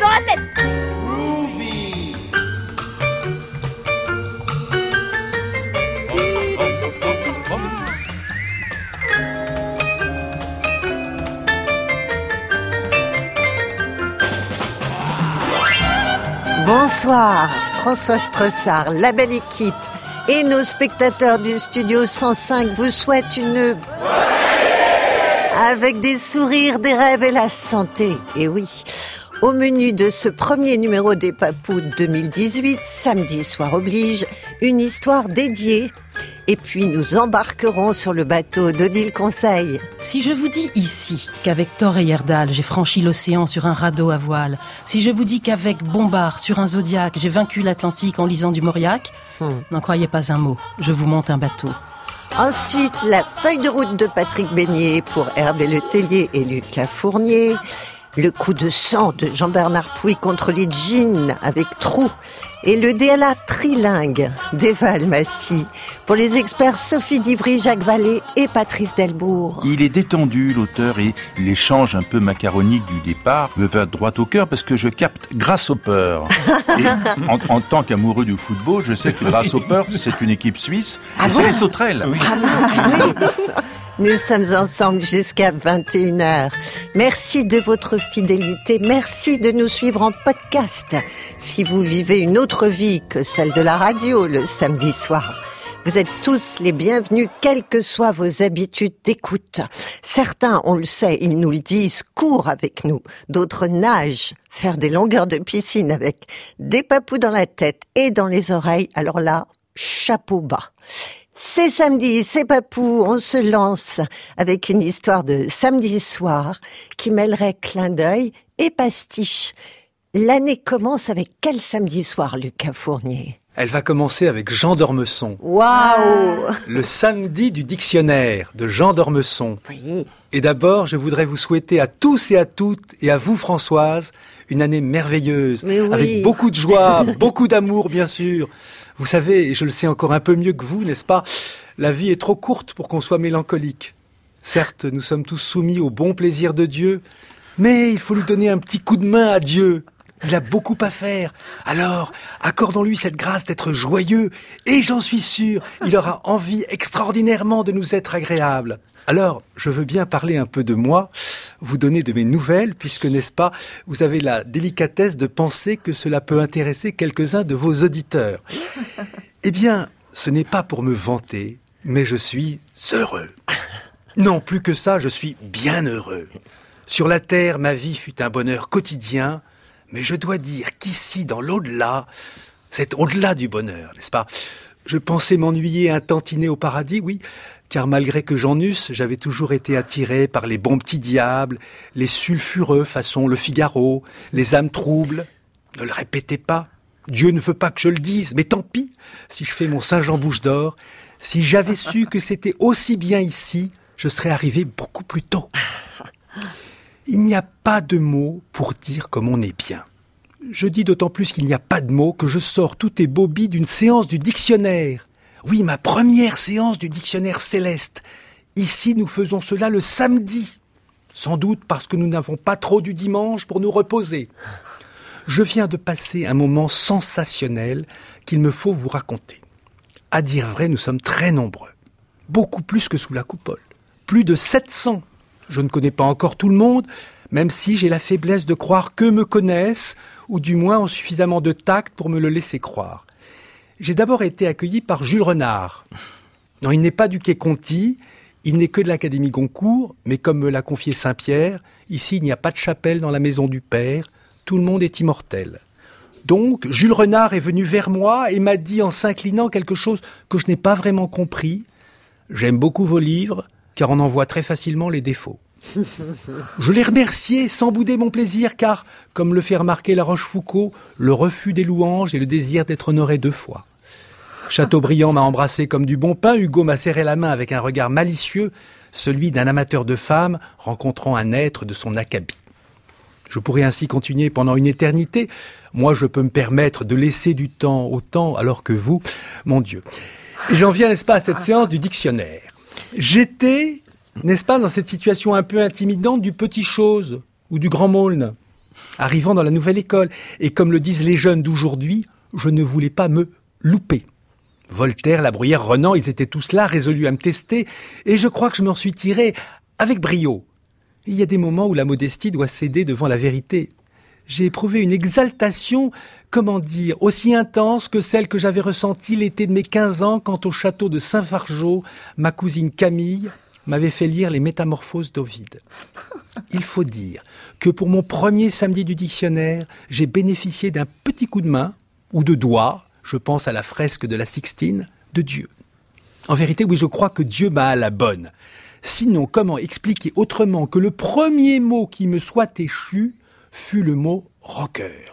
dans la tête Bonsoir, François Strossard, la belle équipe et nos spectateurs du studio 105 vous souhaitent une... Avec des sourires, des rêves et la santé. Et oui, au menu de ce premier numéro des Papous 2018, samedi soir oblige, une histoire dédiée et puis nous embarquerons sur le bateau d'Odile Conseil. Si je vous dis ici qu'avec Thor et Yerdal, j'ai franchi l'océan sur un radeau à voile, si je vous dis qu'avec Bombard sur un Zodiac, j'ai vaincu l'Atlantique en lisant du Mauriac, hmm. n'en croyez pas un mot, je vous monte un bateau. Ensuite, la feuille de route de Patrick Beignet pour Hervé Letellier et Lucas Fournier. Le coup de sang de Jean-Bernard Pouy contre les jeans avec trou et le DLA trilingue d'Eva Almassi pour les experts Sophie Divry, Jacques Vallée et Patrice Delbourg. Il est détendu, l'auteur, et l'échange un peu macaronique du départ me va droit au cœur parce que je capte Grasshopper. et en, en tant qu'amoureux du football, je sais que Grasshopper, c'est une équipe suisse ah et c'est les sauterelles. Ah bah, nous sommes ensemble jusqu'à 21h. Merci de votre fidélité. Merci de nous suivre en podcast. Si vous vivez une autre vie que celle de la radio le samedi soir, vous êtes tous les bienvenus, quelles que soient vos habitudes d'écoute. Certains, on le sait, ils nous le disent, courent avec nous. D'autres nagent, faire des longueurs de piscine avec des papous dans la tête et dans les oreilles. Alors là, chapeau bas. C'est samedi, c'est Papou, on se lance avec une histoire de samedi soir qui mêlerait clin d'œil et pastiche. L'année commence avec quel samedi soir, Lucas Fournier? Elle va commencer avec Jean d'Ormesson. Waouh Le samedi du dictionnaire de Jean d'Ormesson. Oui. Et d'abord, je voudrais vous souhaiter à tous et à toutes, et à vous Françoise, une année merveilleuse, avec beaucoup de joie, beaucoup d'amour bien sûr, vous savez, et je le sais encore un peu mieux que vous, n'est-ce pas La vie est trop courte pour qu'on soit mélancolique. Certes, nous sommes tous soumis au bon plaisir de Dieu, mais il faut lui donner un petit coup de main à Dieu. Il a beaucoup à faire. Alors, accordons-lui cette grâce d'être joyeux, et j'en suis sûr, il aura envie extraordinairement de nous être agréable. Alors, je veux bien parler un peu de moi, vous donner de mes nouvelles, puisque, n'est-ce pas, vous avez la délicatesse de penser que cela peut intéresser quelques-uns de vos auditeurs. Eh bien, ce n'est pas pour me vanter, mais je suis heureux. Non, plus que ça, je suis bien heureux. Sur la terre, ma vie fut un bonheur quotidien, mais je dois dire qu'ici, dans l'au-delà, c'est au-delà du bonheur, n'est-ce pas? Je pensais m'ennuyer un tantinet au paradis, oui, car malgré que j'en eusse, j'avais toujours été attiré par les bons petits diables, les sulfureux façon le Figaro, les âmes troubles. Ne le répétez pas. Dieu ne veut pas que je le dise, mais tant pis si je fais mon Saint-Jean bouche d'or. Si j'avais su que c'était aussi bien ici, je serais arrivé beaucoup plus tôt. Il n'y a pas de mots pour dire comme on est bien. Je dis d'autant plus qu'il n'y a pas de mots que je sors tout et d'une séance du dictionnaire. Oui, ma première séance du dictionnaire céleste. Ici, nous faisons cela le samedi. Sans doute parce que nous n'avons pas trop du dimanche pour nous reposer. Je viens de passer un moment sensationnel qu'il me faut vous raconter. À dire vrai, nous sommes très nombreux. Beaucoup plus que sous la coupole. Plus de 700. Je ne connais pas encore tout le monde, même si j'ai la faiblesse de croire que me connaissent, ou du moins ont suffisamment de tact pour me le laisser croire j'ai d'abord été accueilli par Jules Renard. Non, il n'est pas du Quai Conti, il n'est que de l'Académie Goncourt, mais comme me l'a confié Saint-Pierre, ici il n'y a pas de chapelle dans la maison du Père, tout le monde est immortel. Donc, Jules Renard est venu vers moi et m'a dit en s'inclinant quelque chose que je n'ai pas vraiment compris. J'aime beaucoup vos livres, car on en voit très facilement les défauts. Je l'ai remercié sans bouder mon plaisir, car, comme le fait remarquer La Rochefoucauld, le refus des louanges et le désir d'être honoré deux fois. Chateaubriand m'a embrassé comme du bon pain, Hugo m'a serré la main avec un regard malicieux, celui d'un amateur de femmes rencontrant un être de son acabit. Je pourrais ainsi continuer pendant une éternité. Moi, je peux me permettre de laisser du temps au temps, alors que vous, mon Dieu. Et j'en viens, n'est-ce pas, à cette séance du dictionnaire. J'étais, n'est-ce pas, dans cette situation un peu intimidante du petit chose ou du grand môle. arrivant dans la nouvelle école. Et comme le disent les jeunes d'aujourd'hui, je ne voulais pas me louper. Voltaire, La Bruyère, Renan, ils étaient tous là, résolus à me tester, et je crois que je m'en suis tiré avec brio. Il y a des moments où la modestie doit céder devant la vérité. J'ai éprouvé une exaltation, comment dire, aussi intense que celle que j'avais ressentie l'été de mes quinze ans quand au château de Saint-Fargeau, ma cousine Camille m'avait fait lire les métamorphoses d'Ovide. Il faut dire que pour mon premier samedi du dictionnaire, j'ai bénéficié d'un petit coup de main, ou de doigt, je pense à la fresque de la Sixtine, de Dieu. En vérité, oui, je crois que Dieu m'a à la bonne. Sinon, comment expliquer autrement que le premier mot qui me soit échu fut le mot rocker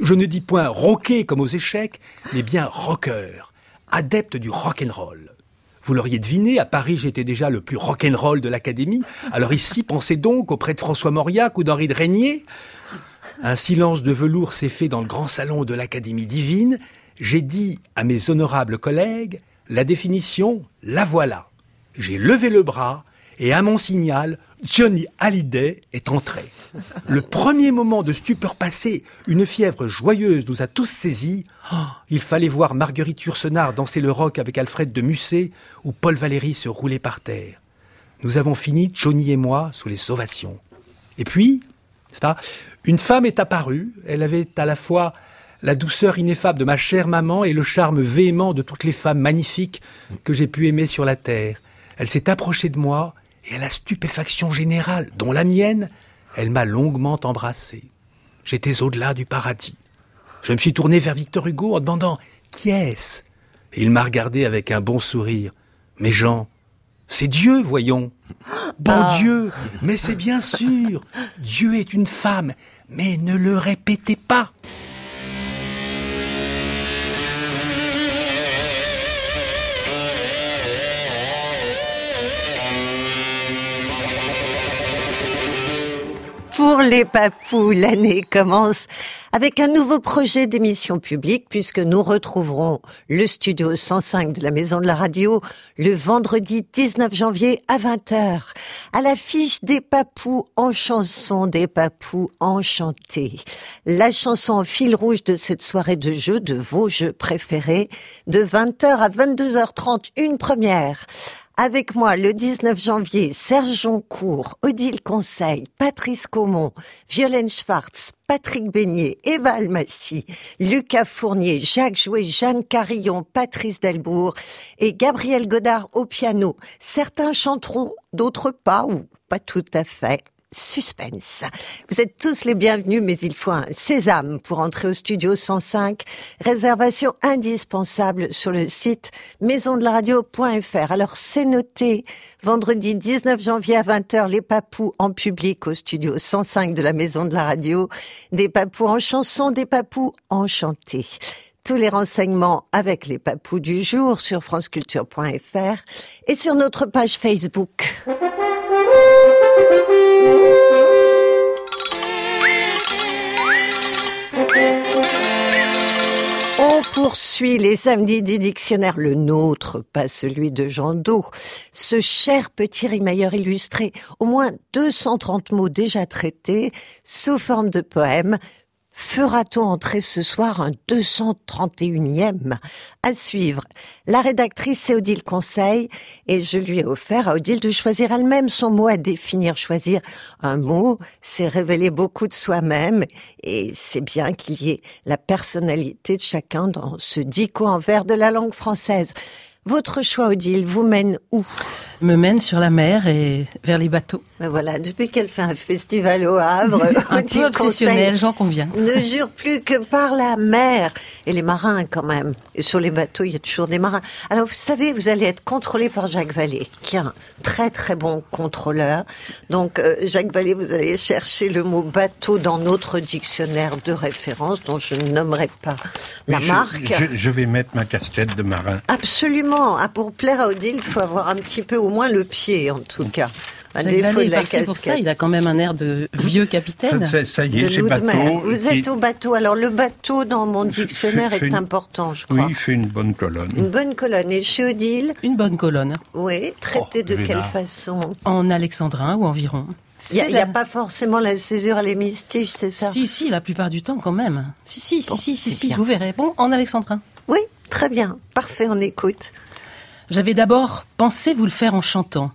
Je ne dis point rocker comme aux échecs, mais bien rocker, adepte du rock'n'roll. Vous l'auriez deviné, à Paris j'étais déjà le plus rock'n'roll de l'académie, alors ici pensez donc auprès de François Mauriac ou d'Henri de Régnier. Un silence de velours s'est fait dans le grand salon de l'Académie divine. J'ai dit à mes honorables collègues, la définition, la voilà. J'ai levé le bras et à mon signal, Johnny Hallyday est entré. Le premier moment de stupeur passé, une fièvre joyeuse nous a tous saisis. Oh, il fallait voir Marguerite Yourcenar danser le rock avec Alfred de Musset ou Paul Valéry se rouler par terre. Nous avons fini, Johnny et moi, sous les ovations. Et puis, c'est pas, une femme est apparue. Elle avait à la fois la douceur ineffable de ma chère maman et le charme véhément de toutes les femmes magnifiques que j'ai pu aimer sur la terre. Elle s'est approchée de moi et à la stupéfaction générale, dont la mienne, elle m'a longuement embrassé. J'étais au-delà du paradis. Je me suis tourné vers Victor Hugo en demandant Qui est-ce? Et il m'a regardé avec un bon sourire. Mais Jean, c'est Dieu, voyons. Bon ah. Dieu, mais c'est bien sûr. Dieu est une femme, mais ne le répétez pas. Pour les papous, l'année commence avec un nouveau projet d'émission publique puisque nous retrouverons le studio 105 de la Maison de la Radio le vendredi 19 janvier à 20h à l'affiche des papous en chanson, des papous enchantés. La chanson en fil rouge de cette soirée de jeux, de vos jeux préférés, de 20h à 22h30, une première avec moi, le 19 janvier, Serge Joncourt, Odile Conseil, Patrice Caumont, Violaine Schwartz, Patrick Beignet, Eva Almassi, Lucas Fournier, Jacques Jouet, Jeanne Carillon, Patrice Delbourg et Gabriel Godard au piano. Certains chanteront, d'autres pas ou pas tout à fait suspense. Vous êtes tous les bienvenus, mais il faut un sésame pour entrer au studio 105. Réservation indispensable sur le site maisondelaradio.fr. Alors c'est noté, vendredi 19 janvier à 20h, les papous en public au studio 105 de la Maison de la Radio. Des papous en chanson, des papous enchantés. Tous les renseignements avec les papous du jour sur franceculture.fr et sur notre page Facebook. Poursuit les samedis du dictionnaire, le nôtre, pas celui de Jean Do. Ce cher petit rimailleur illustré, au moins 230 mots déjà traités, sous forme de poèmes, Fera-t-on entrer ce soir un 231e à suivre? La rédactrice c'est Odile Conseil et je lui ai offert à Odile de choisir elle-même son mot à définir. Choisir un mot, c'est révéler beaucoup de soi-même et c'est bien qu'il y ait la personnalité de chacun dans ce dico en vers de la langue française. Votre choix, Odile, vous mène où? Me mène sur la mer et vers les bateaux. Ben voilà, depuis qu'elle fait un festival au Havre, un peu obsessionnel, j'en conviens. Ne jure plus que par la mer et les marins quand même. Et sur les bateaux, il y a toujours des marins. Alors vous savez, vous allez être contrôlé par Jacques Vallée, qui est un très très bon contrôleur. Donc euh, Jacques Vallée, vous allez chercher le mot bateau dans notre dictionnaire de référence, dont je ne nommerai pas la marque. Je, vais mettre ma casquette de marin. Absolument. Ah, pour plaire à Odile, il faut avoir un petit peu au moins le pied, en tout cas. Un défaut de la pour ça, il a quand même un air de vieux capitaine. Ça, y est, j'ai bateau. Vous êtes au bateau. Alors le bateau dans mon dictionnaire est important, je crois. Oui, il fait une bonne colonne. Une bonne colonne. Et chez Odile Une bonne colonne. Oui, traité oh, de quelle façon En alexandrin ou environ. Il n'y a, pas forcément la césure à l'hémistiche, c'est ça Si, si, la plupart du temps quand même. Si, si, si, si, si, si, vous verrez. Bon, en alexandrin. Oui, très bien. Parfait, on écoute. J'avais d'abord pensé vous le faire en chantant.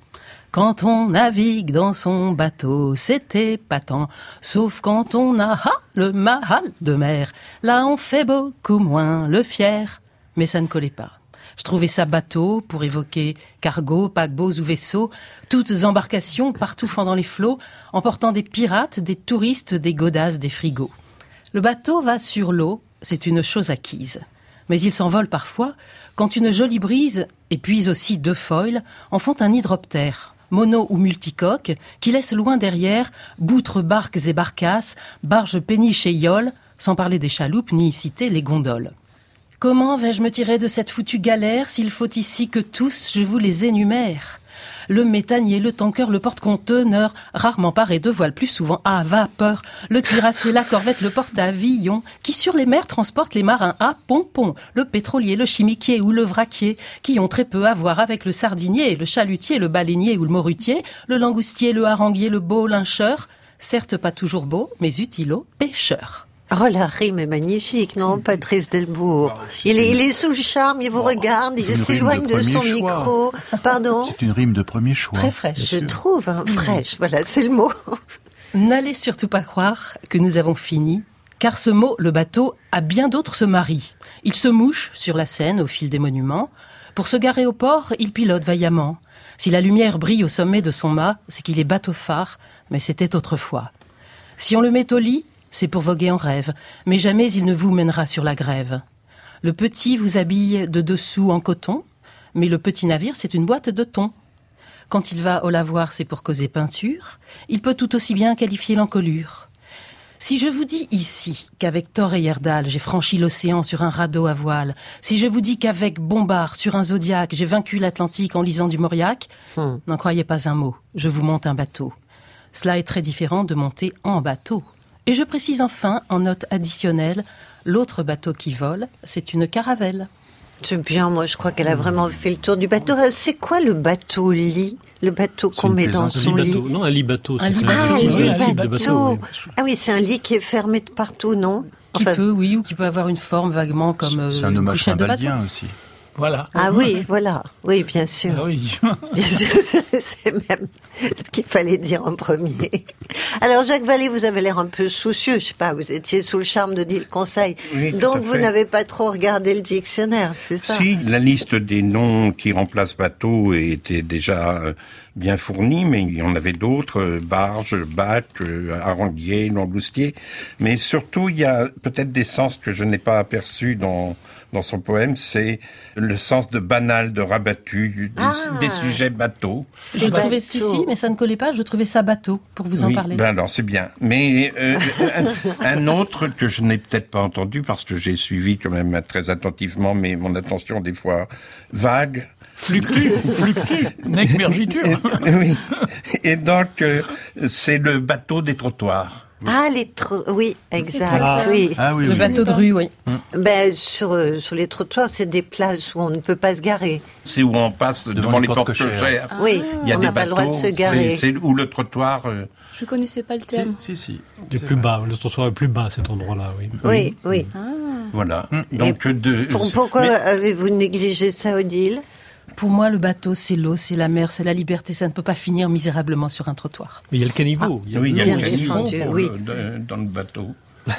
Quand on navigue dans son bateau, c'était patent. Sauf quand on a le mahal de mer. Là, on fait beaucoup moins le fier. Mais ça ne collait pas. Je trouvais ça bateau pour évoquer cargo, paquebots ou vaisseaux, toutes embarcations partout fendant les flots, emportant des pirates, des touristes, des godasses, des frigos. Le bateau va sur l'eau, c'est une chose acquise. Mais il s'envole parfois quand une jolie brise, et puis aussi deux foils, en font un hydroptère mono ou multicoque, qui laisse loin derrière boutres, barques et barcasses, barges, péniches et yoles, sans parler des chaloupes ni citer les gondoles. Comment vais-je me tirer de cette foutue galère s'il faut ici que tous je vous les énumère? Le méthanier, le tanker, le porte-conteneur, rarement paré de voile, plus souvent à vapeur, le cuirassé, la corvette, le porte-avions, qui sur les mers transportent les marins à pompon, le pétrolier, le chimiquier ou le vraquier, qui ont très peu à voir avec le sardinier, le chalutier, le baleinier ou le morutier, le langoustier, le haranguier, le beau lyncheur, certes pas toujours beau, mais utile aux pêcheurs. Oh, la rime est magnifique, non, Patrice Delbourg bah, il, est, il est sous le charme, il vous regarde, il s'éloigne de, son micro. Pardon C'est une rime de premier choix. Très fraîche. Je trouve, hein, fraîche, voilà, c'est le mot. N'allez surtout pas croire que nous avons fini, car ce mot, le bateau, a bien d'autres se marient. Il se mouche sur la Seine au fil des monuments. Pour se garer au port, il pilote vaillamment. Si la lumière brille au sommet de son mât, c'est qu'il est bateau phare, mais c'était autrefois. Si on le met au lit, c'est pour voguer en rêve, mais jamais il ne vous mènera sur la grève. Le petit vous habille de dessous en coton, mais le petit navire, c'est une boîte de thon. Quand il va au lavoir, c'est pour causer peinture, il peut tout aussi bien qualifier l'encolure. Si je vous dis ici qu'avec Thor et Yerdal, j'ai franchi l'océan sur un radeau à voile, si je vous dis qu'avec Bombard sur un zodiaque, j'ai vaincu l'Atlantique en lisant du Mauriac, hmm. n'en croyez pas un mot, je vous monte un bateau. Cela est très différent de monter en bateau. Et je précise enfin, en note additionnelle, l'autre bateau qui vole, c'est une caravelle. C'est bien, moi je crois qu'elle a vraiment fait le tour du bateau. C'est quoi le bateau lit Le bateau qu'on met dans son lit Non, un lit bateau. Un lit bateau. Ah, oui, c'est un lit qui est fermé de partout, non? Qui peut, oui, ou qui peut avoir une forme vaguement comme. C'est un euh, hommage à aussi. Voilà. Ah oui, voilà. Oui, bien sûr. Ah oui. bien sûr. C'est même ce qu'il fallait dire en premier. Alors, Jacques Vallée, vous avez l'air un peu soucieux. Je sais pas, vous étiez sous le charme de dire le conseil. Donc, vous n'avez pas trop regardé le dictionnaire, c'est ça? Si, la liste des noms qui remplacent bateau était déjà euh, bien fournie, mais il y en avait d'autres, euh, barge, bac, euh, haranguier, langoustier. Mais surtout, il y a peut-être des sens que je n'ai pas aperçus dans dans son poème, c'est le sens de banal, de rabattu, des, ah. sujets bateaux. Je trouvais si, si, mais ça ne collait pas. Je trouvais ça bateau pour vous en parler. Ben alors c'est bien. Mais euh, un, autre que je n'ai peut-être pas entendu parce que j'ai suivi quand même très attentivement, mais mon attention des fois vague. Fluctue, fluctue, necmergiture. oui. Et donc, euh, c'est le bateau des trottoirs. Ah, les oui, exact, oui. Ah, oui. Le bateau de rue, oui. Hum. Ben, sur, euh, sur les trottoirs, c'est des places où on ne peut pas se garer. C'est où on passe devant, les portes cochères. Oui, il y a on n'a pas le droit de se garer. C'est où le trottoir... Euh... Je connaissais pas le terme. Si, si. si. plus bas, le trottoir est plus bas, cet endroit-là, oui. Oui, oui. Ah. Voilà. Donc, de... pourquoi avez-vous négligé ça, Odile? Pour moi, le bateau, c'est l'eau, c'est la mer, c'est la liberté. Ça ne peut pas finir misérablement sur un trottoir. Mais il y a le caniveau. il y a, oui, il y a le caniveau oui. dans le bateau.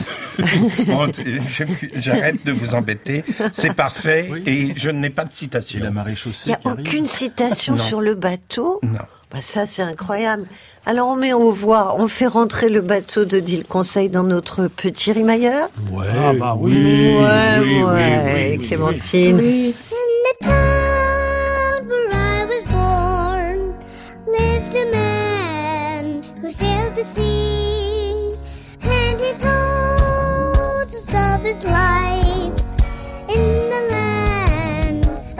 J'arrête de vous embêter. C'est parfait et je n'ai pas de citation. La Il n'y a aucune citation sur le bateau? Non. Bah ça, c'est incroyable. Alors, on met au voix, on fait rentrer le bateau de Dile Conseil dans notre petit rimailleur Ouais, ah bah oui. Ouais, oui, ouais, oui, Clémentine. Oui.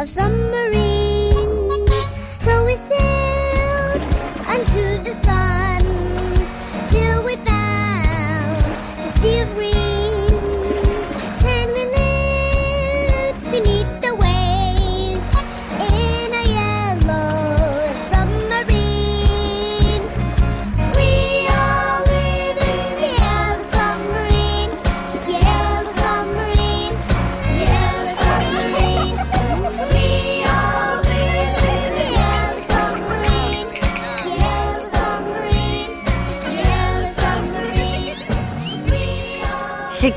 of submarine.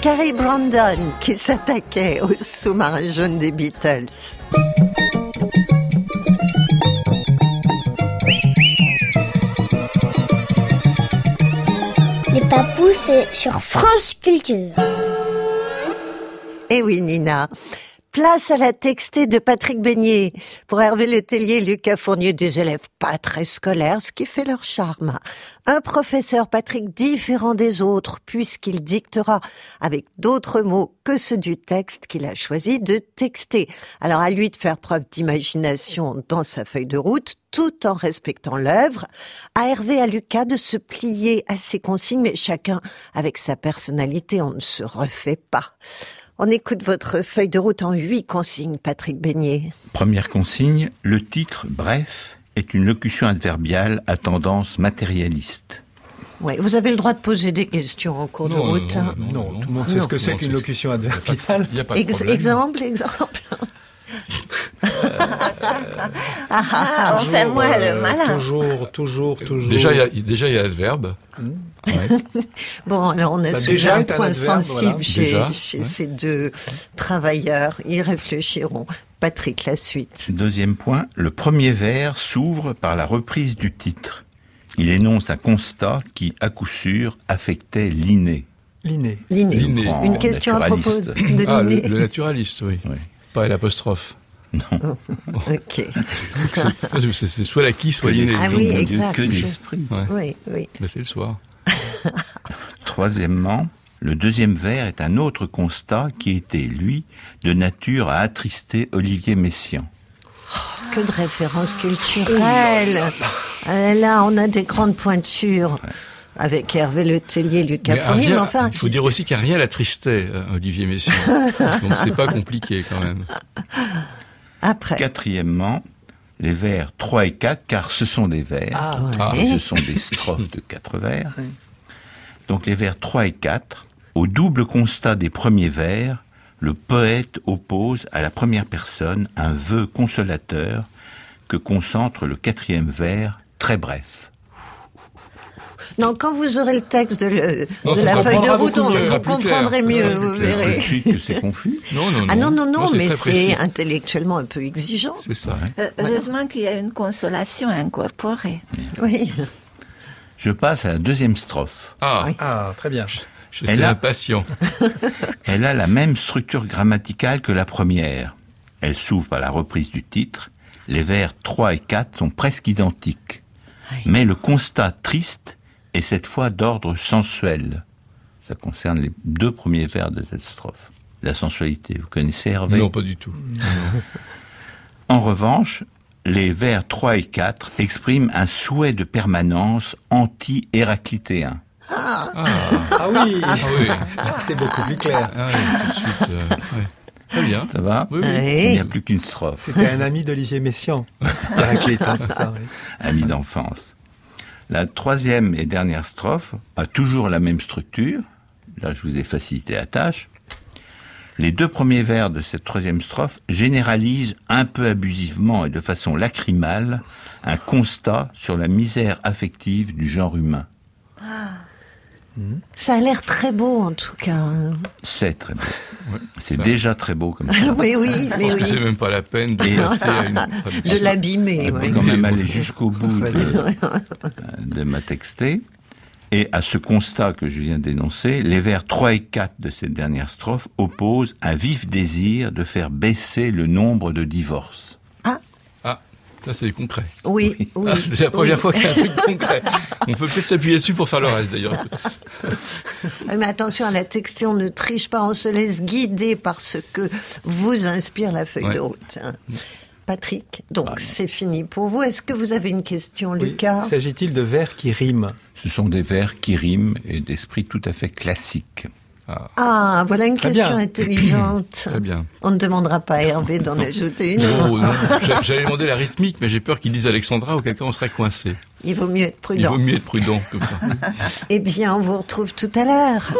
Carrie Brandon qui s'attaquait au sous-marin jaune des Beatles. Les papous, c'est sur France Culture. Eh oui, Nina. Place à la textée de Patrick Beignet. Pour Hervé Letellier et Lucas Fournier, des élèves pas très scolaires, ce qui fait leur charme. Un professeur Patrick différent des autres, puisqu'il dictera avec d'autres mots que ceux du texte qu'il a choisi de texter. Alors à lui de faire preuve d'imagination dans sa feuille de route, tout en respectant l'œuvre. À Hervé et à Lucas de se plier à ses consignes, mais chacun avec sa personnalité, on ne se refait pas. On écoute votre feuille de route en huit consignes, Patrick Beignet. Première consigne, le titre bref est une locution adverbiale à tendance matérialiste. Oui, vous avez le droit de poser des questions en cours de route. Non, non, tout le monde sait ce que c'est qu'une locution adverbiale. Il n'y a pas de problème. exemple, exemple. ah, ah, on fait moi le malin. Toujours, toujours, toujours. Déjà, il y a, déjà, il y a le verbe. Bon, alors on a Bah, déjà un point adverbe, sensible voilà. chez, Déjà, chez ces deux travailleurs. Ils réfléchiront. Patrick, la suite. Deuxième point, le premier vers s'ouvre par la reprise du titre. Il énonce un constat qui, à coup sûr, affectait l'inné. L'inné. Une question à propos de Ah, le, Linné. le naturaliste, oui. Oui. Pas l'apostrophe. Ok. C'est soit la qui, soit l'inné. Ah l'esprit, oui, exact. que l'esprit. Ouais. Oui, oui. Bah, c'est le soir. Troisièmement, le deuxième vers est un autre constat qui était, lui, de nature à attrister Olivier Messiaen. Que de références culturelles. Ah là, là, on a des grandes pointures. Avec Hervé Letellier, Lucas Mais Fournier, mais enfin, il faut dire aussi qu'il n'y a rien à l'attristait, euh, Olivier Messiaen. Donc c'est pas compliqué quand même. Après. Quatrièmement, les vers 3 et 4, car ce sont des vers. Ah, Ah. Et ce sont des strophes de quatre vers. Donc les vers 3 et 4, au double constat des premiers vers, le poète oppose à la première personne un vœu consolateur que concentre le quatrième vers, très bref. Non, quand vous aurez le texte de, le- Non, de ça la feuille de route, on, vous comprendrez mieux, vous verrez. c'est confus. Non, non, non. Ah non, non, non, mais c'est intellectuellement un peu exigeant. C'est ça. Euh, Heureusement qu'il y a une consolation incorporée. Oui. Je passe à la deuxième strophe. Ah, Ah, très bien. Elle a- impatient. Elle a la même structure grammaticale que la première. Elle s'ouvre par la reprise du titre. Les vers 3 et 4 sont presque identiques. Mais le constat triste est cette fois d'ordre sensuel. Ça concerne les deux premiers vers de cette strophe. La sensualité, vous connaissez Hervé Non, pas du tout. En revanche, les vers 3 et 4 expriment un souhait de permanence anti-héraclitéen. Ah oui, Ah oui, c'est beaucoup plus clair. ah oui tout de suite. euh, ouais. Très bien. Ça va Oui, oui. Oui. Il n'y a plus qu'une strophe. C'était un ami d'Olivier Messiaen. Héraclite, hein, c'est ça, oui. ami d'enfance. La troisième et dernière strophe a toujours la même structure. Là, je vous ai facilité la tâche. Les deux premiers vers de cette troisième strophe généralisent un peu abusivement et de façon lacrymale un constat sur la misère affective du genre humain. Ça a l'air très beau, en tout cas. C'est très beau. C'est ça. déjà très beau comme ça. Oui, oui, Je mais pense que c'est oui. même pas la peine de à une. De l'abîmer, On oui. peut quand même aller jusqu'au bout de, de ma textée. Et à ce constat que je viens d'énoncer, les vers 3 et 4 de cette dernière strophe opposent un vif désir de faire baisser le nombre de divorces. Ah, ça c'est concret. Oui, oui. Ah, c'est la première oui. fois qu'il y a un truc concret. On peut peut-être s'appuyer dessus pour faire le reste d'ailleurs. Mais attention à la textée, on ne triche pas, on se laisse guider par ce que vous inspire la feuille Ouais. de route. hein. Patrick, donc c'est fini pour vous. Est-ce que vous avez une question, Oui. Lucas? S'agit-il de vers qui riment? Ce sont des vers qui riment et d'esprit tout à fait classique. Ah, voilà une Très question bien. intelligente. Très bien. On ne demandera pas à Hervé d'en ajouter une. Non, j'a- J'allais demander la rythmique, mais j'ai peur qu'ils disent Alexandra ou quelqu'un on serait coincé. Il vaut mieux être Il prudent. vaut mieux être prudent comme ça. Eh bien, on vous retrouve tout à l'heure.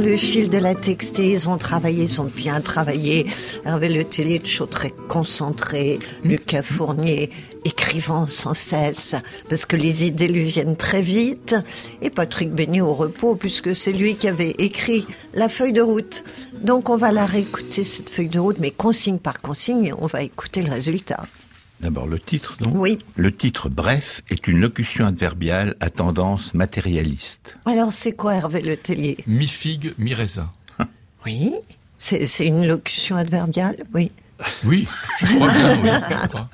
Le fil de la textée. Ils ont travaillé, ils ont bien travaillé. Hervé Le toujours très concentré. Lucas Fournier, écrivant sans cesse, parce que les idées lui viennent très vite. Et Patrick Beignet au repos, puisque c'est lui qui avait écrit la feuille de route. Donc on va la réécouter, cette feuille de route, mais consigne par consigne, on va écouter le résultat. D'abord le titre, donc. Oui. Le titre bref est une locution adverbiale à tendance matérialiste. Alors c'est quoi Hervé Le Tellier Mi-figue, mi-raisin. Oui. C'est c'est une locution adverbiale, oui. Oui, je crois bien, oui. je crois.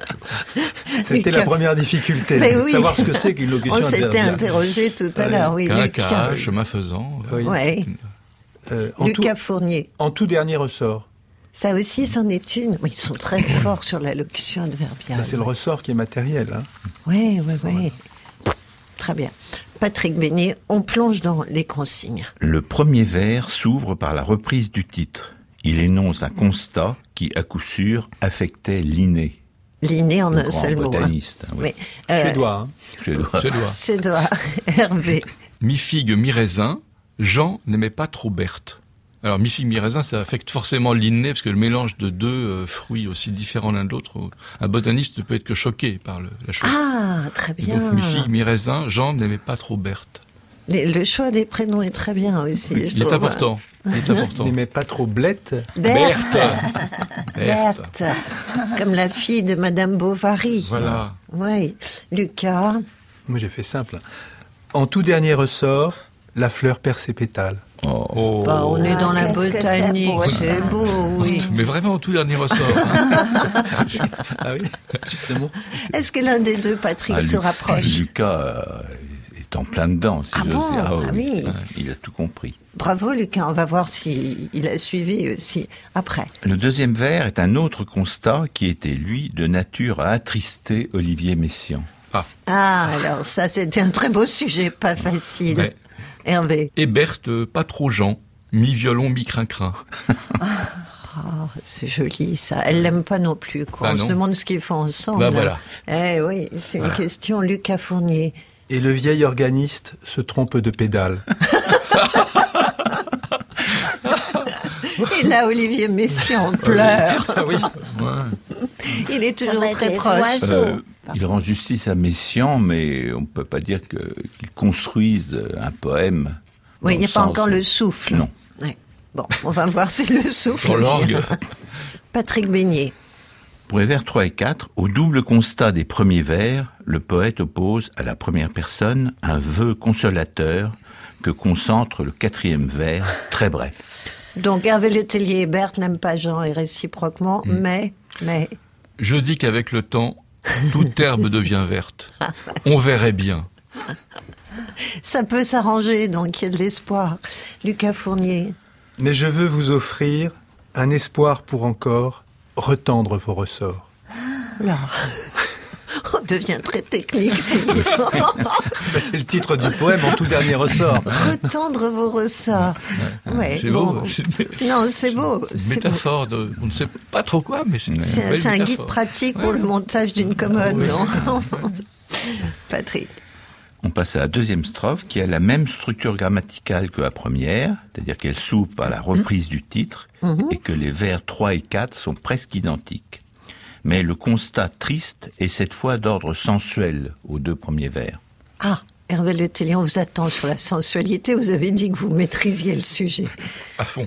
C'était la Lucas- première difficulté, Mais de oui. savoir ce que c'est qu'une locution On s'était adverbiale. interrogé tout à l'heure, oui. Lucas, cas, chemin faisant. Oui. Ouais. Euh, en, tout, Lucas Fournier. en tout dernier ressort. Ça aussi, c'en est une. Oui, ils sont très forts sur la locution adverbiale. C'est le ressort qui est matériel. Hein. Oui, oui, oui. Très bien. Patrick Beignet, on plonge dans les consignes. Le premier vers s'ouvre par la reprise du titre. Il énonce un constat qui, à coup sûr, affectait Linné, L'inné en le un seul mot. hein. botaniste. hein, oui. Euh, Suédois. Hein. Suédois. Hervé. Mi-figue, mi-raisin. Jean n'aimait pas trop Berthe. Alors, mi-figue, mi-raisin, ça affecte forcément l'inné, parce que le mélange de deux euh, fruits aussi différents l'un de l'autre, euh, un botaniste ne peut être que choqué par le- la chose. Ah, très bien. Donc, mi-raisin, Jean n'aimait pas trop Berthe. Les- le choix des prénoms est très bien aussi. je Il est important. Il est important. N'aimait pas trop blette. Berthe. Berthe. Berthe. Comme la fille de Madame Bovary. Voilà. Oui. Lucas. Moi, j'ai fait simple. En tout dernier ressort, la fleur perd ses pétales. Oh. Bah, on est dans la c'est botanique. beau, C'est beau, oui. Mais vraiment au tout dernier ressort. hein. Ah oui, justement. Est-ce que l'un des deux, Patrick, Ah, se rapproche? Lucas euh, est en plein dedans, si Ah bon? dire. Ah oui. Il a tout compris. Bravo, Lucas. On va voir s'il il a suivi aussi après. Le deuxième vers est un autre constat qui était, lui, de nature à attrister Olivier Messiaen. Ah, alors ça, c'était un très beau sujet, pas facile. Hervé. Et Berthe, pas trop Jean. Mi-violon, mi-crin-crin. Ah, c'est joli, ça. Elle l'aime pas non plus, quoi. Ah, On non. se demande ce qu'ils font ensemble. Bah, voilà. Eh oui, c'est une question, Lucas Fournier. Et le vieil organiste se trompe de pédale. Et là, Olivier Messiaen pleure. Ah oui. Ouais. Il est toujours très proche. Il rend justice à Messiaen, mais on ne peut pas dire que- qu'il construise un poème. Oui, il n'y a pas encore le souffle. Non. Ouais. Bon, on va voir si le souffle. Patrick Beignet. Pour les vers 3 et 4, au double constat des premiers vers, le poète oppose à la première personne un vœu consolateur que concentre le quatrième vers, très bref. Donc Hervé Letellier et Berthe n'aiment pas Jean et réciproquement, Hmm. mais, mais, Je dis qu'avec le temps, toute herbe devient verte. On verrait bien. ça peut s'arranger, donc il y a de l'espoir. Lucas Fournier. Mais je veux vous offrir un espoir pour encore retendre vos ressorts. Là. On devient très technique, c'est le titre du poème en tout dernier ressort. Retendre vos ressorts. Ouais, C'est bon. beau. Non, c'est beau. métaphore de, on ne sait pas trop quoi, mais c'est une C'est un guide pratique pour le montage d'une commode, Oui. non Patrick. On passe à la deuxième strophe qui a la même structure grammaticale que la première, c'est-à-dire qu'elle s'ouvre par la reprise du titre et que les vers 3 et 4 sont presque identiques. Mais le constat triste est cette fois d'ordre sensuel aux deux premiers vers. Ah, Hervé Letellier, on vous attend sur la sensualité. Vous avez dit que vous maîtrisiez le sujet. À fond.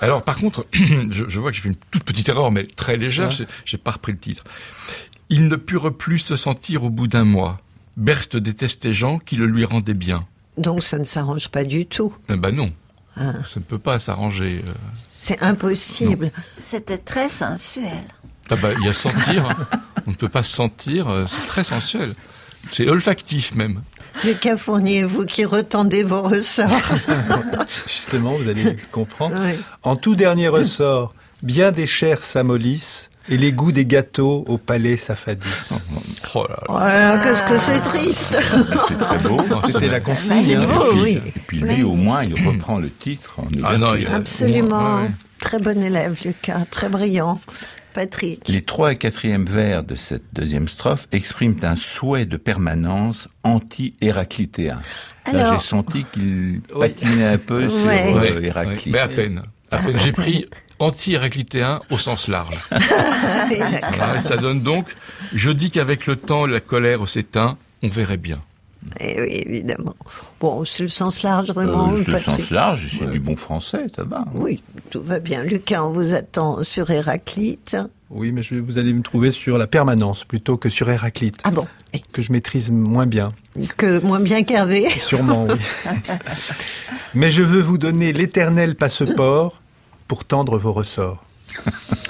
Alors, par contre, je, je vois que j'ai fait une toute petite erreur, mais très légère. j'ai- J'ai pas repris le titre. Ils ne purent plus se sentir au bout d'un mois. Berthe détestait Jean qui le lui rendait bien. Donc ça ne s'arrange pas du tout. Eh ben non. Ah. Ça ne peut pas s'arranger. euh. C'est impossible. C'était très sensuel. Ah bah, il y a sentir. hein. On ne peut pas sentir. euh, C'est très sensuel. C'est olfactif même. Lucas Fournier, vous qui retendez vos ressorts? Justement, vous allez comprendre. En tout dernier ressort, bien des chairs s'amollissent et les goûts des gâteaux au palais s'affadissent. Oh là là. Ouais, Qu'est-ce que c'est triste. C'est très beau. C'est C'était la vrai. consigne. C'est hein. beau, Et puis- oui. Et puis lui, Oui. au moins, il reprend le titre en Ah non, il a- Absolument. Ouais, ouais. Très bon élève, Lucas. Très brillant. Patrick. Les trois et quatrième vers de cette deuxième strophe expriment un souhait de permanence anti-héraclitéen. Là, j'ai senti qu'il patinait un peu sur euh, Héraclite. mais à peine. À peine. J'ai pris anti-héraclitéen au sens large. ça donne donc, je dis qu'avec le temps, la colère s'éteint, on verrait bien. Eh oui, évidemment. Bon, c'est le sens large, vraiment. Euh, c'est le sens large, c'est du bon français, ça va. Oui, tout va bien. Lucas, on vous attend sur Héraclite. Oui, mais je, vous allez me trouver sur la permanence plutôt que sur Héraclite. Ah bon Que je maîtrise moins bien. Que moins bien qu'Hervé Sûrement, oui. mais je veux vous donner l'éternel passeport pour tendre vos ressorts.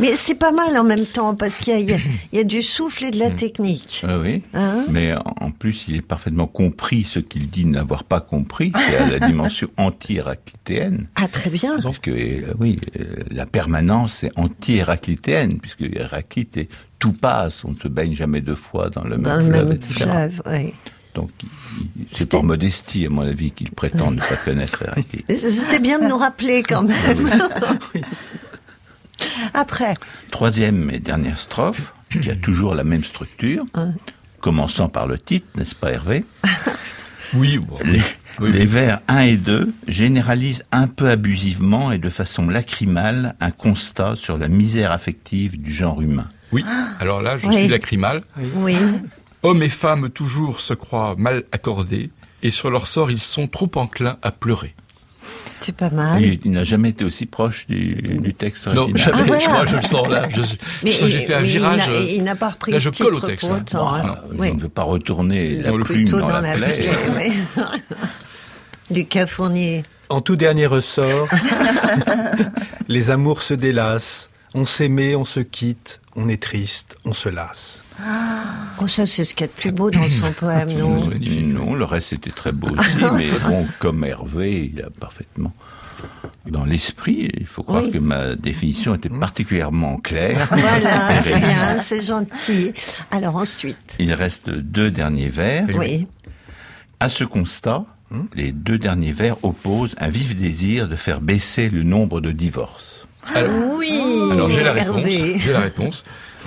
Mais c'est pas mal en même temps parce qu'il y, y, a du souffle et de la hmm. technique. Ah oui. Hein mais en plus, il est parfaitement compris ce qu'il dit n'avoir pas compris, c'est la dimension anti-héraclitéenne. Ah très bien. Parce que euh, oui, euh, la permanence est anti-héraclitéenne puisque Héraclite est tout passe, on ne se baigne jamais deux fois dans le dans même le fleuve, même fleuve oui. Donc, c'est pour modestie, à mon avis, qu'il prétend ne pas connaître Héraclite. C'était bien de nous rappeler quand même. Après. Troisième et dernière strophe, qui a toujours la même structure, commençant par le titre, n'est-ce pas Hervé? Oui. les, vers 1 et 2 généralisent un peu abusivement et de façon lacrymale un constat sur la misère affective du genre humain. Oui, alors là, je suis lacrymal. Oui. Hommes et femmes toujours se croient mal accordés, et sur leur sort ils sont trop enclins à pleurer. C'est pas mal. Il, n'a jamais été aussi proche du, texte original. Non, jamais. Ah, je crois, je le sens là. Je, j'ai fait un virage. Il n'a pas repris là, je colle au texte. Hein. Hein. Je ne veux pas retourner la plume dans, dans, la, plaie. du Fournier. En tout dernier ressort, les amours se délassent. On s'aimait, on se quitte, on est triste, on se lasse. Oh, ça, c'est ce qu'il y a de plus beau dans son poème, non Non, le reste était très beau aussi, mais bon, comme Hervé, il a parfaitement dans l'esprit. Il faut croire que ma définition était particulièrement claire. Voilà, c'est bien, c'est gentil. Alors ensuite. Il reste deux derniers vers. Oui. À ce constat, les deux derniers vers opposent un vif désir de faire baisser le nombre de divorces. Alors, oui. Alors j'ai la réponse. J'ai la réponse.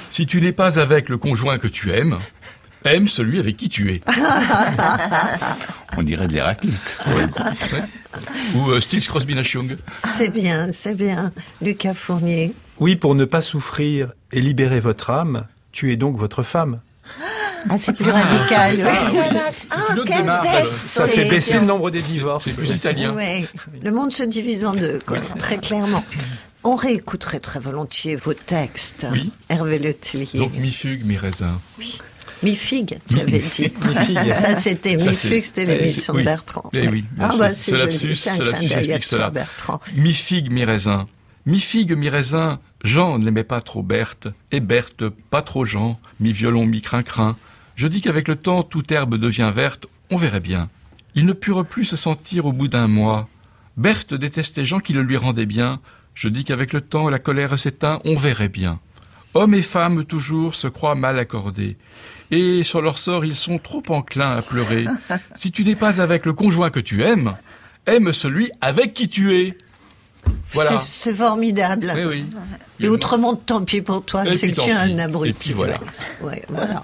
Si tu n'es pas avec le conjoint que tu aimes, aime celui avec qui tu es. On dirait de l'Héraclite. Ou euh, Stills Crosby Nash Young. C'est bien, c'est bien. Lucas Fournier. Oui, pour ne pas souffrir et libérer votre âme, tuez donc votre femme. Ah, c'est plus radical. Ah, ça fait baisser le nombre des divorces. C'est plus italien. Ouais. Le monde se divise en deux, quoi, très clairement. On réécouterait très volontiers vos textes, oui. Hervé Letellier. Donc mi-fugue, mi-raisin. Oui. Mi-figue, tu avais dit. mi Ça, c'était mi-fugue, c'était l'émission de Bertrand. Eh oui, ah, bah, c'est lapsus, c'est explique cela. Bertrand. Mi-figue, mi-raisin. Mi-figue, mi-raisin. Jean n'aimait pas trop Berthe, et Berthe pas trop Jean, mi-violon, mi-crin-crin. Je dis qu'avec le temps, toute herbe devient verte, on verrait bien. Ils ne purent plus se sentir au bout d'un mois. Berthe détestait Jean qui le lui rendait bien, je dis qu'avec le temps, la colère s'éteint, on verrait bien. Hommes et femmes toujours se croient mal accordés. Et sur leur sort, ils sont trop enclins à pleurer. Si tu n'es pas avec le conjoint que tu aimes, aime celui avec qui tu es. Voilà. C'est formidable. Oui, oui. Et autrement, tant pis pour toi, c'est que tu es un abruti. Et puis voilà. Ouais, voilà.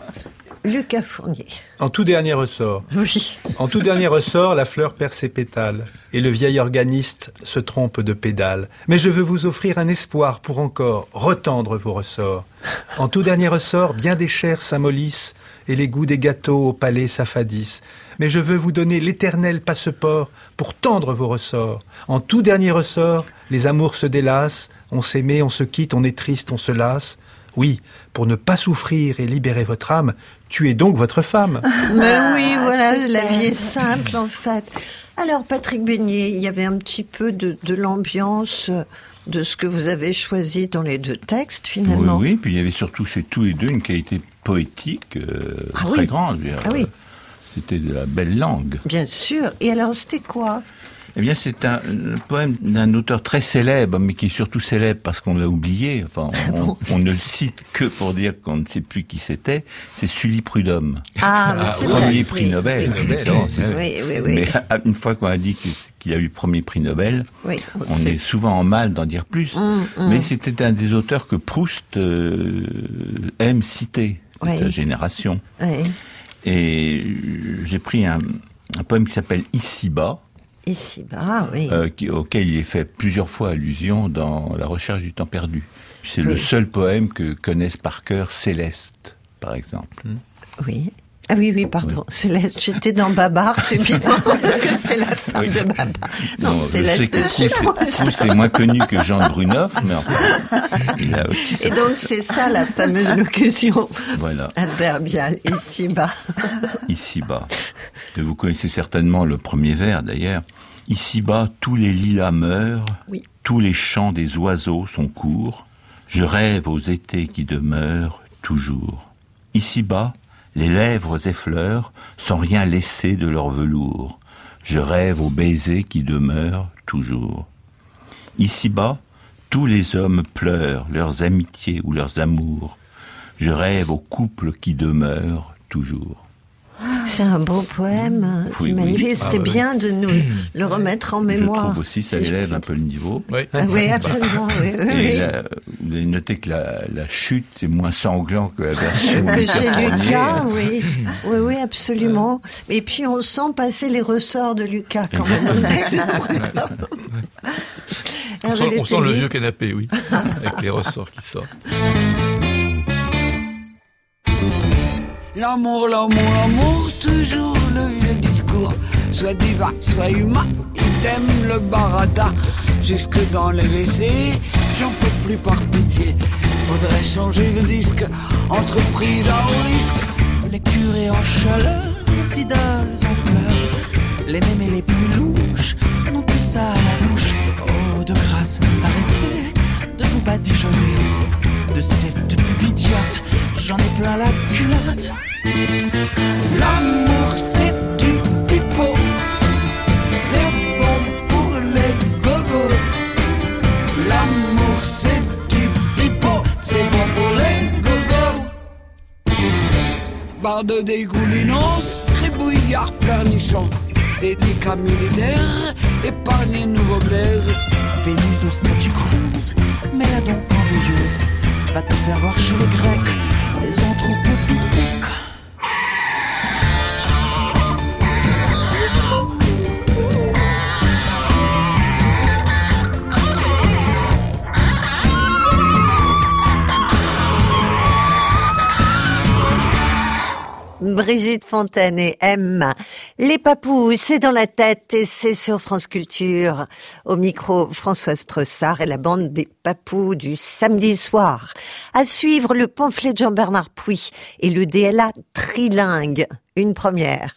Lucas Fournier. En tout dernier ressort. Oui. En tout dernier ressort, la fleur perd ses pétales, et le vieil organiste se trompe de pédale. Mais je veux vous offrir un espoir pour encore retendre vos ressorts. En tout dernier ressort, bien des chairs s'amollissent, et les goûts des gâteaux au palais s'affadissent. Mais je veux vous donner l'éternel passeport pour tendre vos ressorts. En tout dernier ressort, les amours se délassent, on s'aimait, on se quitte, on est triste, on se lasse. Oui, pour ne pas souffrir et libérer votre âme, tuez donc votre femme. Mais oui, ah, voilà, la vie est simple en fait. Alors Patrick Beignet, il y avait un petit peu de, l'ambiance euh, de ce que vous avez choisi dans les deux textes finalement. Oui, oui, puis il y avait surtout chez tous les deux une qualité poétique euh, ah très grande. Ah oui. C'était de la belle langue. Bien sûr. Et alors c'était quoi? Eh bien, c'est un, poème d'un auteur très célèbre, mais qui est surtout célèbre parce qu'on l'a oublié. Enfin, on, ah ne le cite que pour dire qu'on ne sait plus qui c'était. C'est Sully Prudhomme. Ah, premier prix Nobel. Oui, oui, oui. Mais une fois qu'on a dit qui a eu premier prix Nobel. Oui, on, est... souvent en mal d'en dire plus. Hum, hum. Mais c'était un des auteurs que Proust euh, aime citer, de sa génération. Et j'ai pris un, poème qui s'appelle Ici-bas. Ici-bas, oui. Euh, auquel il est fait plusieurs fois allusion dans La recherche du temps perdu. C'est le seul poème que connaissent par cœur Céleste, par exemple. Oui. Ah oui, oui, pardon. Céleste, j'étais dans Babar subitement, parce que c'est la femme de Babar. Non, Céleste de chez C'est moins connu que Jean Brunoff, mais enfin, il a aussi Et donc, c'est ça la fameuse locution voilà. adverbiale, ici-bas. Ici-bas. Et vous connaissez certainement le premier vers, d'ailleurs. Ici-bas, tous les lilas meurent, oui. tous les chants des oiseaux sont courts, je rêve aux étés qui demeurent toujours. Ici-bas, les lèvres effleurent sans rien laisser de leur velours. Je rêve aux baisers qui demeurent toujours. Ici-bas, tous les hommes pleurent leurs amitiés ou leurs amours. Je rêve aux couples qui demeurent toujours. C'est un beau poème, c'est magnifique. C'était ah, bien de nous le remettre en mémoire. Je trouve aussi, ça élève un peu le niveau. Oui, ah absolument. Oui, vous avez noté que la, chute, c'est moins sanglant que la version que chez Lucas, oui. Oui, oui, absolument. Et puis on sent passer les ressorts de Lucas quand même dans le texte. on sent, on sent le vieux canapé, oui, avec les ressorts qui sortent. L'amour, l'amour, l'amour, toujours le vieux discours. Soit divin, soit humain, il aime le barata. Jusque dans les WC, j'en peux plus par pitié. Faudrait changer de disque, entreprise à haut risque. Les curés en chaleur, les idoles en pleurs. Les mêmes et les plus louches n'ont plus ça à la bouche. Oh, de grâce, arrêtez de vous badigeonner cette pub idiote. J'en ai plein la culotte. L'amour c'est du pipeau, c'est bon pour les gogos. L'amour c'est du pipeau, c'est bon pour les gogos. Barre de dégoulinance, crébouillard pleurnichon, délicat militaire, épargnez nouveau glaise. Vénus au statut cruise, mais la donc enveilleuse va te faire voir chez les Grecs les anthropopithèques. Brigitte Fontaine et M. Les papous, c'est dans la tête et c'est sur France Culture. Au micro, Françoise Tressard et la bande des papous du samedi soir. À suivre le pamphlet de Jean-Bernard Puy et le DLA trilingue. Une première.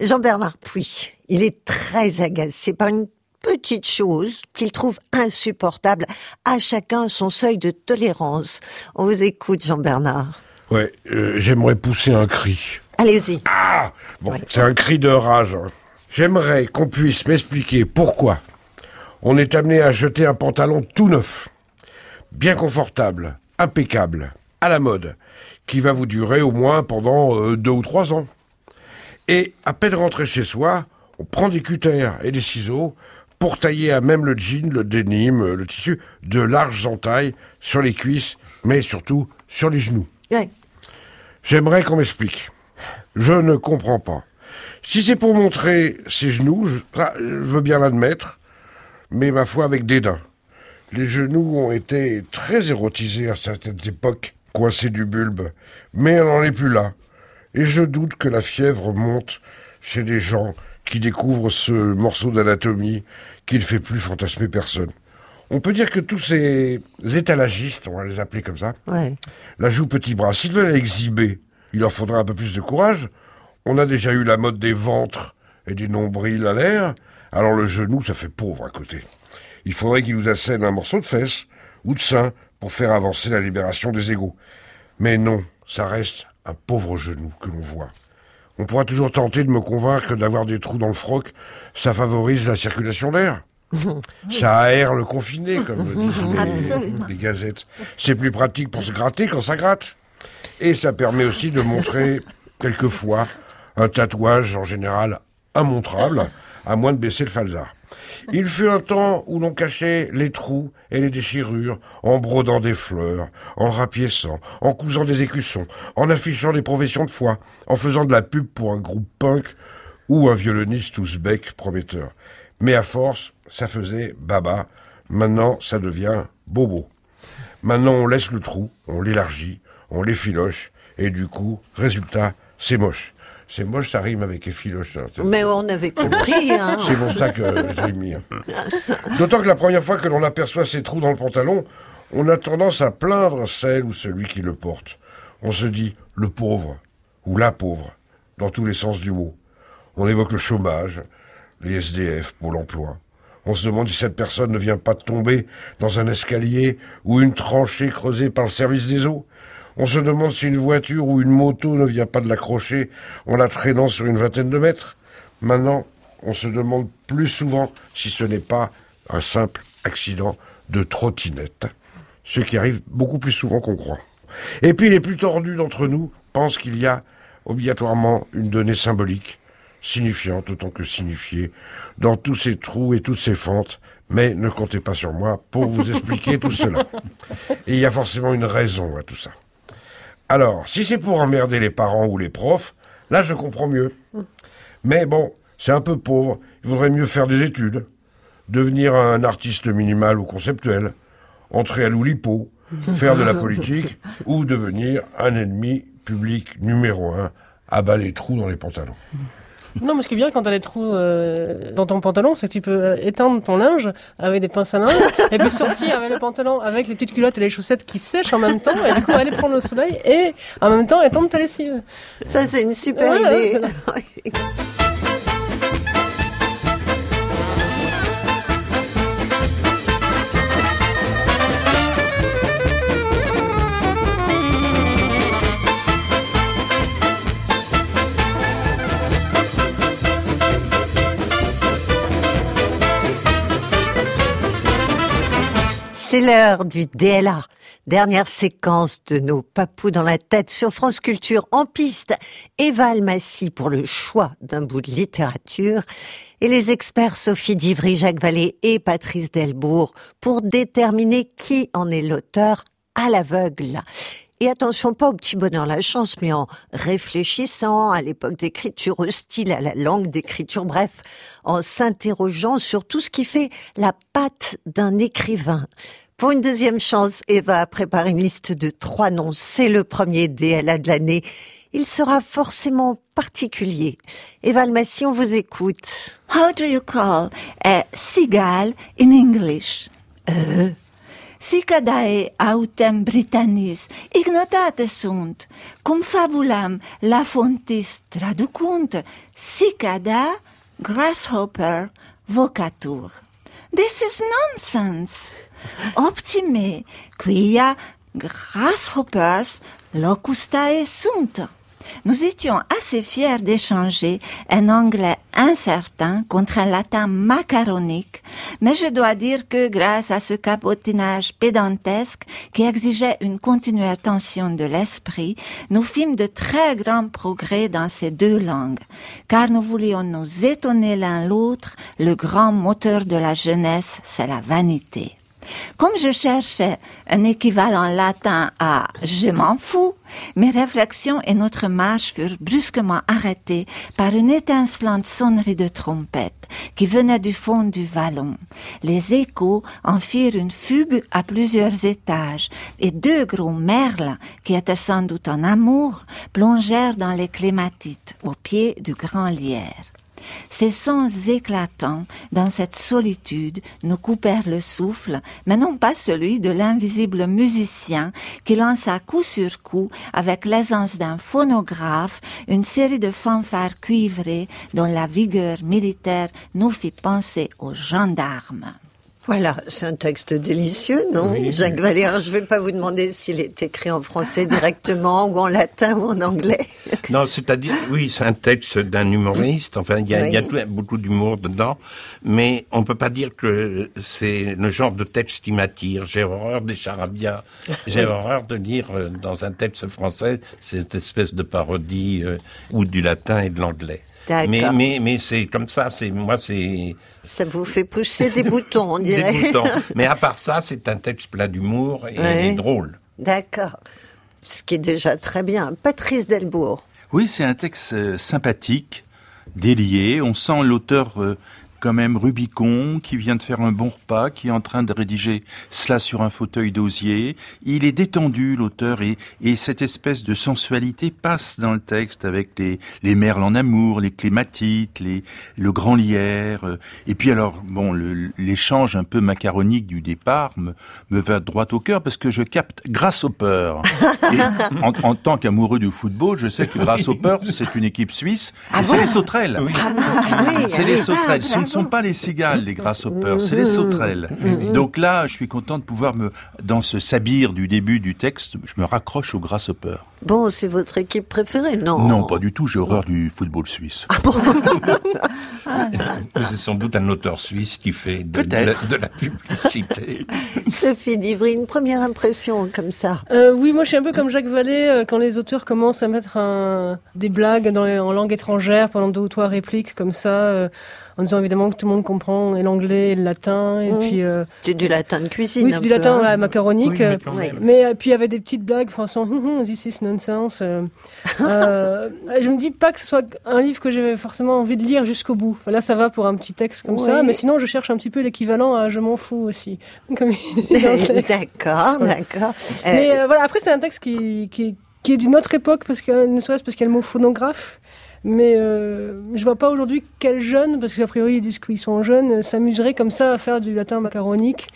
Jean-Bernard Puy, il est très agacé par une petite chose qu'il trouve insupportable. À chacun son seuil de tolérance. On vous écoute, Jean-Bernard. Ouais, euh, j'aimerais pousser un cri. Allez-y. Ah Bon, c'est un cri de rage. Hein. J'aimerais qu'on puisse m'expliquer pourquoi on est amené à jeter un pantalon tout neuf, bien confortable, impeccable, à la mode, qui va vous durer au moins pendant euh, deux ou trois ans. Et à peine rentré chez soi, on prend des cutters et des ciseaux pour tailler à même le jean, le denim, le tissu, de larges entailles sur les cuisses, mais surtout sur les genoux. J'aimerais qu'on m'explique. Je ne comprends pas. Si c'est pour montrer ses genoux, je, veux bien l'admettre, mais ma foi avec dédain. Les genoux ont été très érotisés à certaines époques, coincés du bulbe, mais on n'en est plus là. Et je doute que la fièvre monte chez des gens qui découvrent ce morceau d'anatomie qui ne fait plus fantasmer personne. On peut dire que tous ces étalagistes, on va les appeler comme ça, la jouent petit bras. S'ils veulent exhiber, il leur faudra un peu plus de courage. On a déjà eu la mode des ventres et des nombrils à l'air, alors le genou, ça fait pauvre à côté. Il faudrait qu'ils nous assènent un morceau de fesse ou de sein pour faire avancer la libération des égaux. Mais non, ça reste un pauvre genou que l'on voit. On pourra toujours tenter de me convaincre que d'avoir des trous dans le froc, ça favorise la circulation d'air. Ça aère le confiné, comme disent les, gazettes. C'est plus pratique pour se gratter quand ça gratte. Et ça permet aussi de montrer, quelquefois, un tatouage en général immontrable, à moins de baisser le falzar. Il fut un temps où l'on cachait les trous et les déchirures en brodant des fleurs, en rapiéçant, en cousant des écussons, en affichant des professions de foi, en faisant de la pub pour un groupe punk ou un violoniste ouzbek prometteur. Mais à force, ça faisait baba. Maintenant, ça devient bobo. Maintenant, on laisse le trou, on l'élargit, on l'effiloche, et du coup, résultat, c'est moche. C'est moche, ça rime avec effiloche. Hein. Mais on avait compris. Hein. C'est pour ça que je l'ai mis. Hein. D'autant que la première fois que l'on aperçoit ces trous dans le pantalon, on a tendance à plaindre celle ou celui qui le porte. On se dit le pauvre ou la pauvre, dans tous les sens du mot. On évoque le chômage, les SDF, pour l'emploi. On se demande si cette personne ne vient pas de tomber dans un escalier ou une tranchée creusée par le service des eaux. On se demande si une voiture ou une moto ne vient pas de l'accrocher en la traînant sur une vingtaine de mètres. Maintenant, on se demande plus souvent si ce n'est pas un simple accident de trottinette. Ce qui arrive beaucoup plus souvent qu'on croit. Et puis les plus tordus d'entre nous pensent qu'il y a obligatoirement une donnée symbolique, signifiante autant que signifiée, dans tous ces trous et toutes ces fentes, mais ne comptez pas sur moi pour vous expliquer tout cela. Et il y a forcément une raison à tout ça. Alors, si c'est pour emmerder les parents ou les profs, là je comprends mieux. Mais bon, c'est un peu pauvre. Il vaudrait mieux faire des études, devenir un artiste minimal ou conceptuel, entrer à l'Oulipo, faire de la politique ou devenir un ennemi public numéro un, abat les trous dans les pantalons. Non, mais ce qui est bien quand t'as des trous euh, dans ton pantalon, c'est que tu peux euh, éteindre ton linge avec des pinces à linge et puis sortir avec le pantalon avec les petites culottes et les chaussettes qui sèchent en même temps et du coup aller prendre le soleil et en même temps étendre ta lessive. Ça, c'est une super idée. C'est l'heure du DLA. Dernière séquence de nos papous dans la tête sur France Culture en piste. Eva Almassi pour le choix d'un bout de littérature et les experts Sophie Divry, Jacques Vallée et Patrice Delbourg pour déterminer qui en est l'auteur à l'aveugle. Et attention, pas au petit bonheur la chance, mais en réfléchissant à l'époque d'écriture hostile à la langue d'écriture, bref, en s'interrogeant sur tout ce qui fait la patte d'un écrivain. Pour une deuxième chance, Eva a préparé une liste de trois noms. C'est le premier DLA de l'année. Il sera forcément particulier. Eva Almassi, on vous écoute. How do you call a seagull in English? Euh, Sicadae autem Britannis ignotate sunt, cum fabulam la fontis traducunt, sicada grasshopper vocatur. This is nonsense. Optime, quia grasshoppers locustae sunt. Nous étions assez fiers d'échanger un anglais incertain contre un latin macaronique, mais je dois dire que grâce à ce capotinage pédantesque qui exigeait une continue attention de l'esprit, nous fîmes de très grands progrès dans ces deux langues, car nous voulions nous étonner l'un l'autre, le grand moteur de la jeunesse, c'est la vanité. Comme je cherchais un équivalent latin à je m'en fous, mes réflexions et notre marche furent brusquement arrêtées par une étincelante sonnerie de trompette qui venait du fond du vallon. Les échos en firent une fugue à plusieurs étages et deux gros merles, qui étaient sans doute en amour, plongèrent dans les clématites au pied du grand lierre. Ces sons éclatants dans cette solitude nous coupèrent le souffle, mais non pas celui de l'invisible musicien qui lança coup sur coup, avec l'aisance d'un phonographe, une série de fanfares cuivrées dont la vigueur militaire nous fit penser aux gendarmes. Voilà, c'est un texte délicieux, non Jacques Valère, je ne vais pas vous demander s'il est écrit en français directement ou en latin ou en anglais. Non, c'est-à-dire, oui, c'est un texte d'un humoriste, enfin, il y a, y a beaucoup d'humour dedans, mais on ne peut pas dire que c'est le genre de texte qui m'attire. J'ai horreur des charabia, j'ai horreur de lire euh, dans un texte français cette espèce de parodie euh, ou du latin et de l'anglais. Mais, mais, mais c'est comme ça, c'est, moi, c'est... Ça vous fait pousser des boutons, on dirait. Des boutons. Mais à part ça, c'est un texte plein d'humour et, drôle. D'accord. Ce qui est déjà très bien. Patrice Delbourg. Oui, c'est un texte euh, sympathique, délié. On sent l'auteur euh, quand même Rubicon, qui vient de faire un bon repas, qui est en train de rédiger cela sur un fauteuil d'osier. Il est détendu, l'auteur, et, et cette espèce de sensualité passe dans le texte avec les, les merles en amour, les clématites, les, le grand lierre. Et puis alors, bon, l'échange un peu macaronique du départ me, me va droit au cœur parce que je capte Grasshopper. et en, en tant qu'amoureux du football, je sais que Grasshopper, c'est une équipe suisse, ah c'est les sauterelles. Ah ah c'est les sauterelles ne sont pas les cigales, les grasshoppers, c'est les sauterelles. Donc là, je suis content de pouvoir me, dans ce sabir du début du texte, je me raccroche aux grasshoppers. Bon, c'est votre équipe préférée, non? Non, pas du tout. J'ai horreur du football suisse. Ah bon? C'est sans doute un auteur suisse qui fait de, de, la publicité. Sophie Divry, une première impression comme ça euh, Oui, moi je suis un peu comme Jacques Vallée euh, quand les auteurs commencent à mettre un, des blagues dans en langue étrangère pendant deux ou trois répliques comme ça. Euh, en disant évidemment que tout le monde comprend et l'anglais et le latin et mmh. puis euh, c'est du latin de cuisine oui c'est du latin hein. macaronique. Mais, euh, puis il y avait des petites blagues façon this is nonsense euh, je me dis pas que ce soit un livre que j'avais forcément envie de lire jusqu'au bout. Là ça va pour un petit texte comme ça mais sinon je cherche un petit peu l'équivalent à je m'en fous aussi d'accord d'accord. Mais voilà après c'est un texte qui, qui, qui est d'une autre époque parce que ne serait-ce parce qu'il y a le mot phonographe mais euh, je vois pas aujourd'hui quel jeune, parce qu'a priori ils disent qu'ils sont jeunes, s'amuserait comme ça à faire du latin macaronique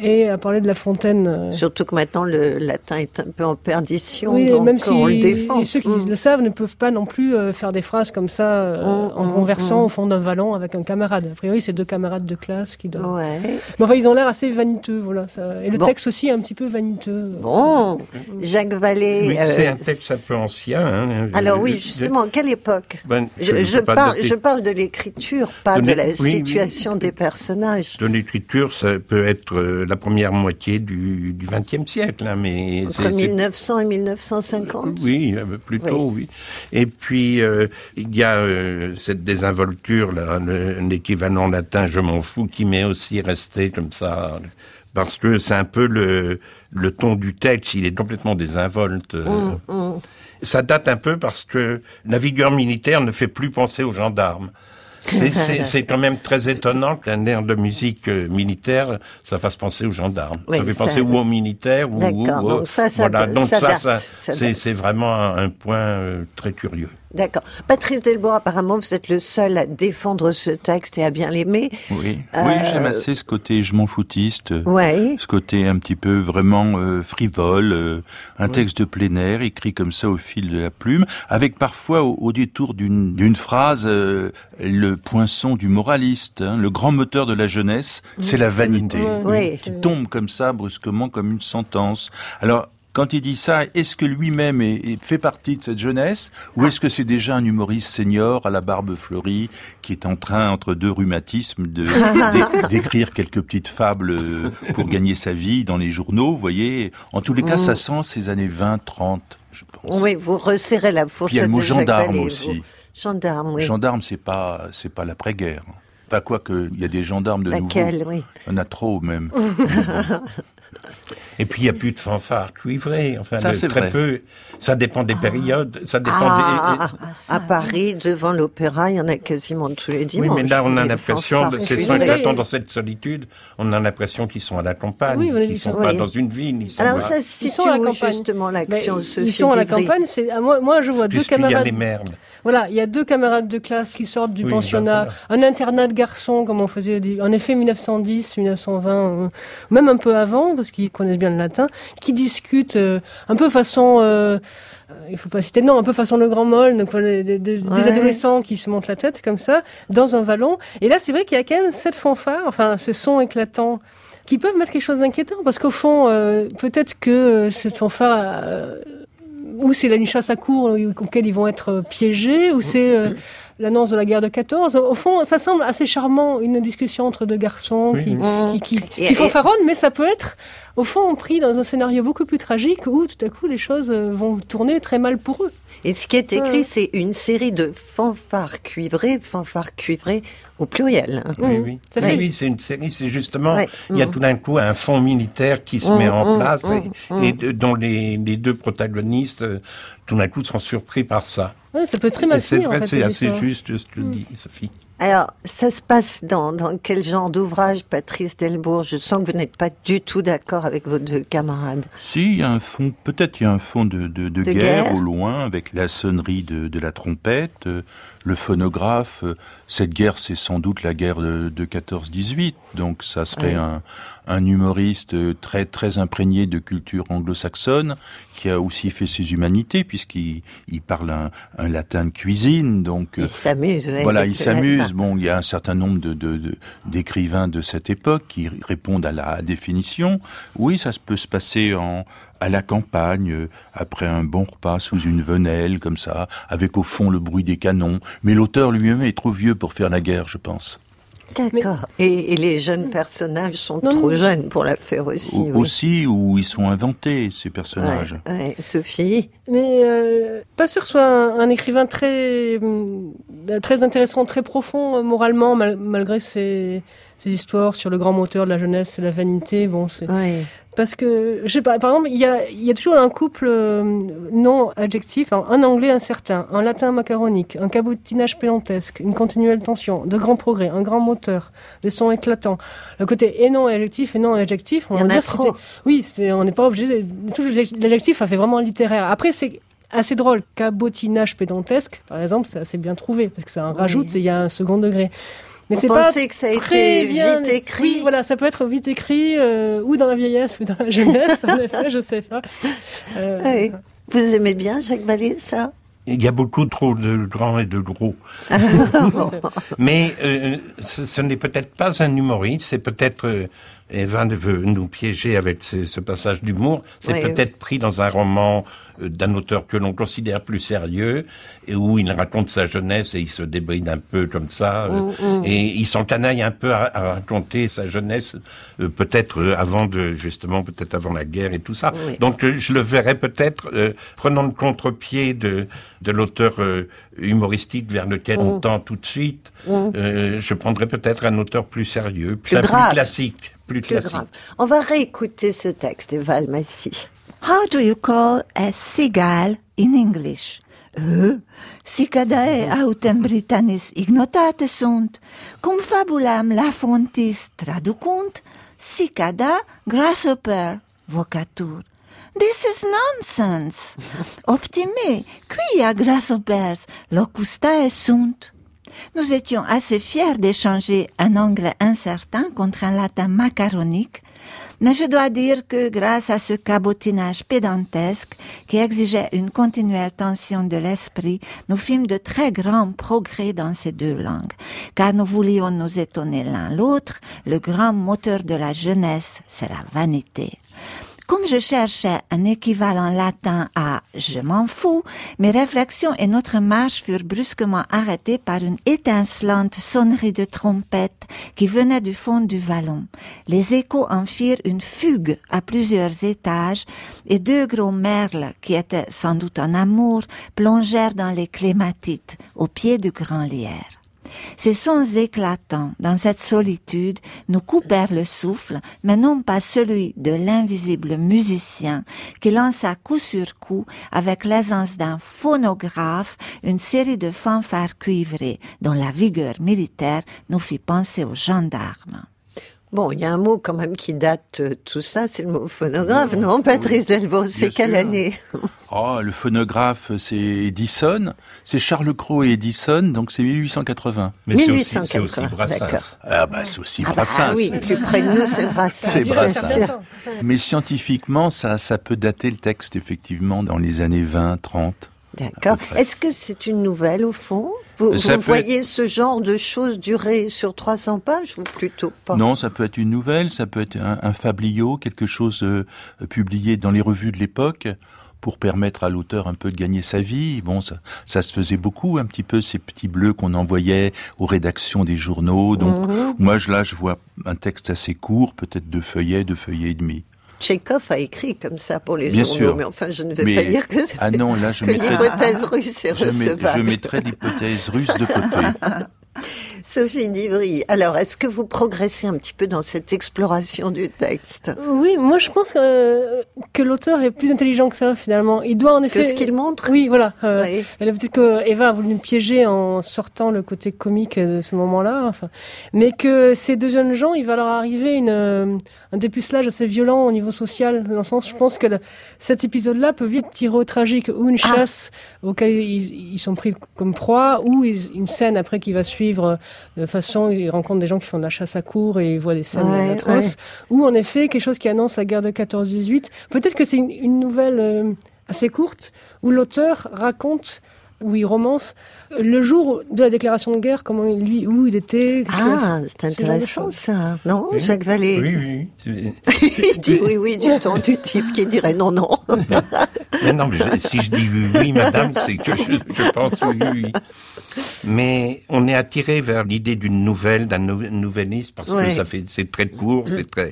et à parler de La Fontaine. Euh. Surtout que maintenant le latin est un peu en perdition, oui, donc même si on le défend. Et ceux qui mm. le savent ne peuvent pas non plus euh, faire des phrases comme ça euh, mm, en mm, conversant au fond d'un vallon avec un camarade. A priori, c'est deux camarades de classe qui doivent. Ouais. Mais enfin, ils ont l'air assez vaniteux, voilà. Ça. Et le texte aussi est un petit peu vaniteux. Bon, Jacques Vallée. Oui, c'est un texte un peu ancien. Hein. Alors oui, justement, quelle époque ben, je, parle, je parle de l'écriture, pas de, la situation des personnages. De l'écriture, ça peut être la première moitié du XXe siècle. Hein, mais Entre 1900 et 1950 Oui, plutôt, oui. Et puis, euh, il y a euh, cette désinvolture, là, l'équivalent latin « je m'en fous » qui m'est aussi resté comme ça, parce que c'est un peu le, le ton du texte, il est complètement désinvolte. Hum, hum. Ça date un peu parce que la vigueur militaire ne fait plus penser aux gendarmes. C'est quand même très étonnant qu'un air de musique euh, militaire, ça fasse penser aux gendarmes. ça fait penser ou aux militaires ou, aux... donc ça, ça, voilà. Donc ça, ça, c'est vraiment un, point euh, très curieux. D'accord. Patrice Delbois, apparemment, vous êtes le seul à défendre ce texte et à bien l'aimer. Oui, oui j'aime assez ce côté je m'en foutiste. Ouais. Ce côté un petit peu vraiment euh, frivole, euh, un texte de plein air écrit comme ça au fil de la plume, avec parfois au, détour d'une phrase euh, le poinçon du moraliste, hein, le grand moteur de la jeunesse, c'est la vanité, qui tombe comme ça brusquement comme une sentence. Alors quand il dit ça, est-ce que lui-même fait partie de cette jeunesse ou est-ce que c'est déjà un humoriste senior à la barbe fleurie qui est en train, entre deux rhumatismes, d'écrire quelques petites fables euh, pour gagner sa vie dans les journaux, vous voyez? En tous les cas, ça sent ces années 20, 30, je pense. Oui, vous resserrez la fourchette. Puis il y a le mot gendarme aussi. Gendarme, oui. Gendarme, c'est pas, c'est pas l'après-guerre. Pas quoi que, il y a des gendarmes de Laquelle, Oui. On a trop, même. Et puis il n'y a plus de fanfare cuivrée. Enfin, ça, c'est très peu. Ça dépend des périodes. Ça dépend ah, des... Ah, à Paris, devant l'opéra, il y en a quasiment tous les dimanches. Oui, mais là, on a l'impression, ces sons éclatants dans cette solitude, on a l'impression qu'ils sont à la campagne. Oui, ils ne sont pas dans une ville. Ils sont Alors, ça se situe à la campagne. justement l'action Ils sont à la campagne. Moi, moi, je vois deux camarades. Il y a. Voilà, il y a deux camarades de classe qui sortent du pensionnat, un internat de garçons, comme on faisait en effet 1910, 1920, euh, même un peu avant, parce qu'ils connaissent bien le latin, qui discutent euh, un peu façon... Euh, il faut pas citer nom, un peu façon le grand molle, donc des, adolescents qui se montent la tête comme ça, dans un vallon. Et là, c'est vrai qu'il y a quand même cette fanfare, enfin, ce son éclatant qui peuvent mettre quelque chose d'inquiétant parce qu'au fond, peut-être que cette fanfare ou c'est la chasse à cours auquel ils vont être piégés, ou c'est euh, l'annonce de la guerre de 14. Au fond, ça semble assez charmant, une discussion entre deux garçons qui, Mmh. qui, qui, fanfaronnent, mais ça peut être, au fond, pris dans un scénario beaucoup plus tragique où tout à coup les choses euh, vont tourner très mal pour eux. Et ce qui est écrit, Ouais. c'est une série de fanfares cuivrées, fanfares cuivrées au pluriel. hein. Oui, oui. Ça Oui, fait- oui, c'est une série, c'est justement, Ouais. il y a Mm. tout d'un coup un fonds militaire qui se Mm, met en mm, place mm, et, mm. et de- dont les, les deux protagonistes, tout d'un coup, sont surpris par ça. Ouais, ça peut très mal c'est en vrai, fait, c'est assez juste, ce que tu Mm. dis, Sophie. Alors, ça se passe dans, dans quel genre d'ouvrage, Patrice Delbourg? Je sens que vous n'êtes pas du tout d'accord avec vos deux camarades. Si, il y a un fond, peut-être il y a un fond de, de, de De guerre, guerre. au loin, avec la sonnerie de, de la trompette, euh, le phonographe. euh, Cette guerre, c'est sans doute la guerre de, de 14-18, donc ça serait un, un humoriste euh, très très imprégné de culture anglo-saxonne, qui a aussi fait ses humanités, puisqu'il il parle un, un latin de cuisine, donc... euh, Il s'amuse. ouais, voilà, il s'amuse. Bon, il y a un certain nombre de, de, de- d'écrivains de cette époque qui répondent à la définition. Oui, ça se peut se passer en, à la campagne, après un bon repas sous une venelle, comme ça, avec au fond le bruit des canons. Mais l'auteur lui-même est trop vieux pour faire la guerre, je pense. D'accord. Et, et les jeunes personnages sont Non, trop non. jeunes pour la faire aussi. Au- oui. Aussi, où ils sont inventés, ces personnages. Ouais, ouais. Sophie Mais euh, pas sûr que ce soit un, un écrivain très hum, très intéressant, très profond euh, moralement, mal- malgré ses, ses histoires sur le grand moteur de la jeunesse la vanité. Bon, c'est Ouais. parce que je sais pas. Par exemple, il y a il y a toujours un couple euh, non adjectif, un, anglais incertain, un latin macaronique, un cabotinage pédantesque, une continuelle tension, de grands progrès, un grand moteur, des sons éclatants. Le côté et non adjectif et non adjectif, on va a dire trop. oui, c'est, on n'est pas obligé. Tout l'adjectif, ça fait vraiment littéraire. Après, c'est assez drôle. Cabotinage pédantesque, par exemple, c'est assez bien trouvé parce que ça en rajoute et il y a un second degré. Mais c'est pas que ça a été bien vite écrit Oui, voilà, ça peut être vite écrit euh, ou dans la vieillesse ou dans la jeunesse. en effet, je sais pas. Euh, Ouais. Vous aimez bien Jacques Vallée, ça? Il y a beaucoup trop de grands et de gros. Mais euh, ce, ce n'est peut-être pas un humoriste, c'est peut-être... Euh, Evan veut nous piéger avec ce, ce passage d'humour. C'est Oui. peut-être pris dans un roman euh, d'un auteur que l'on considère plus sérieux et où il raconte sa jeunesse et il se débride un peu comme ça. euh, Mm, mm. Et il s'encanaille un peu à, à raconter sa jeunesse, euh, peut-être euh, avant de justement, peut-être avant la guerre et tout ça. Oui. Donc euh, je le verrais peut-être euh, prenant le contre-pied de, de l'auteur euh, humoristique vers lequel on Mm. tend tout de suite. Euh, je prendrais peut-être un auteur plus sérieux, Plus classique, plus, Plus classique. grave. On va réécouter ce texte, Val Massy. How do you call a seagull in English? Euh, cicadae autem Britannis ignotate sunt, cum fabulam la fontis traducunt, cicada grasshopper vocatur. This is nonsense. Optime, quia grasshoppers locustae sunt? Nous étions assez fiers d'échanger un anglais incertain contre un latin macaronique, mais je dois dire que grâce à ce cabotinage pédantesque qui exigeait une continuelle tension de l'esprit, nous fîmes de très grands progrès dans ces deux langues, car nous voulions nous étonner l'un l'autre, le grand moteur de la jeunesse, c'est la vanité. Comme je cherchais un équivalent latin à je m'en fous, mes réflexions et notre marche furent brusquement arrêtées par une étincelante sonnerie de trompette qui venait du fond du vallon. Les échos en firent une fugue à plusieurs étages et deux gros merles qui étaient sans doute en amour plongèrent dans les clématites au pied du grand lierre. Ces sons éclatants dans cette solitude nous coupèrent le souffle, mais non pas celui de l'invisible musicien qui lança coup sur coup, avec l'aisance d'un phonographe, une série de fanfares cuivrées dont la vigueur militaire nous fit penser aux gendarmes. Bon, il y a un mot quand même qui date euh, tout ça, c'est le mot phonographe, non, Patrice Delvaux C'est quelle sûr. année Oh, le phonographe, c'est Edison. C'est Charles Cros et Edison, donc c'est 1880. Mais c'est aussi, c'est aussi 1880, Brassens. d'accord. Ah bah c'est aussi Ah bah, Brassens. ah oui, plus près de nous, c'est Brassens. C'est bien Brassens. sûr. Mais scientifiquement, ça, ça peut dater le texte, effectivement, dans les années 20, 30. D'accord. Est-ce que c'est une nouvelle au fond? Vous, voyez ce genre de choses durer sur 300 pages ou plutôt pas? Non, ça peut être une nouvelle, ça peut être un, un fabliau, quelque chose euh, publié dans les revues de l'époque, pour permettre à l'auteur un peu de gagner sa vie. Bon, ça, ça se faisait beaucoup, un petit peu ces petits bleus qu'on envoyait aux rédactions des journaux. Donc Mhm. moi, je, là, je vois un texte assez court, peut-être deux feuillets, deux feuillets et demi. Tchekhov a écrit comme ça pour les Bien journaux, sûr. mais enfin, je ne vais Mais- pas dire que, Ah non, là, je que l'hypothèse russe est Je, mets- recevable. je mettrais l'hypothèse russe de côté. Sophie Divry, alors est-ce que vous progressez un petit peu dans cette exploration du texte? Oui, moi je pense que, que l'auteur est plus intelligent que ça finalement. Il doit en effet. Que ce qu'il montre? Oui, voilà. Euh, Oui. peut-être que Eva a voulu nous piéger en sortant le côté comique de ce moment-là. Enfin, mais que ces deux jeunes gens, il va leur arriver une, euh, un dépucelage assez violent au niveau social. Dans le sens, je pense que cet épisode-là peut vite tirer au tragique ou une Ah. chasse auquel ils, ils sont pris comme proie, ou ils- une scène après qui va suivre de façon ils rencontrent des gens qui font de la chasse à cours et ils voient des scènes Ouais, atroces. Ou en effet quelque chose qui annonce la guerre de 14-18. Peut-être que c'est une, une nouvelle euh, assez courte où l'auteur raconte où il romance euh, le jour de la déclaration de guerre, comment il- lui, où il était. Ah, c'est intéressant ça, non Oui. Jacques Vallée Oui, oui. Il dit oui, oui, du ton du type qui dirait non, non. Mais non, mais je- si je dis oui, oui, madame, c'est que je, je pense oui, oui. Mais on est attiré vers l'idée d'une nouvelle, d'un nou- nouvelliste, parce Ouais. que ça fait, c'est très court, c'est très.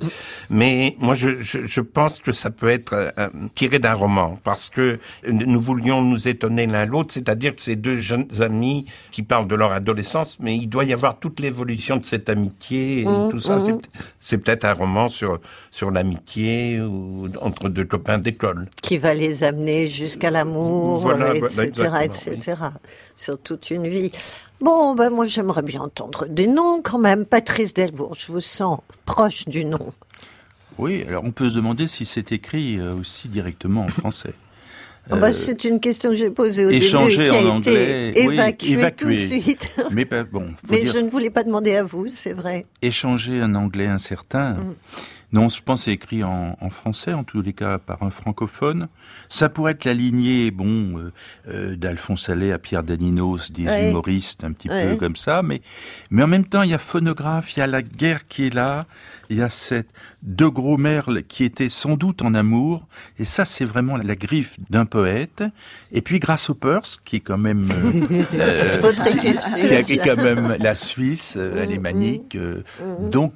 Mais moi, je, je, je pense que ça peut être euh, tiré d'un roman, parce que nous voulions nous étonner l'un l'autre, c'est-à-dire que ces deux jeunes amis qui parlent de leur adolescence, mais il doit y avoir toute l'évolution de cette amitié et Mmh, tout ça. mmh. C'est- C'est peut-être un roman sur sur l'amitié ou entre deux copains d'école. qui va les amener jusqu'à l'amour, Voilà, etc., etc., sur toute une vie. Bon, ben moi j'aimerais bien entendre des noms quand même. Patrice Delbourg, je vous sens proche du nom. Oui, alors on peut se demander si c'est écrit euh, aussi directement en français. Ah bah, Euh, c'est une question que j'ai posée au échanger début qui a en été anglais, oui, évacuée évacuée. tout de suite. Mais pas- bon, faut Mais dire- je ne voulais pas demander à vous, c'est vrai. échanger un anglais incertain. Mm. Non, je pense c'est écrit en, en français, en tous les cas par un francophone. Ça pourrait être la lignée, bon, euh, euh, d'Alphonse Allais à Pierre Daninos, des Ouais. humoristes un petit Ouais. peu comme ça, mais mais en même temps, il y a phonographe, il y a la guerre qui est là, il y a cette deux gros merles qui étaient sans doute en amour, et ça, c'est vraiment la griffe d'un poète. Et puis Grasshoppers, qui est quand même euh, euh, qui est- quand même la Suisse, alémanique. euh, Donc,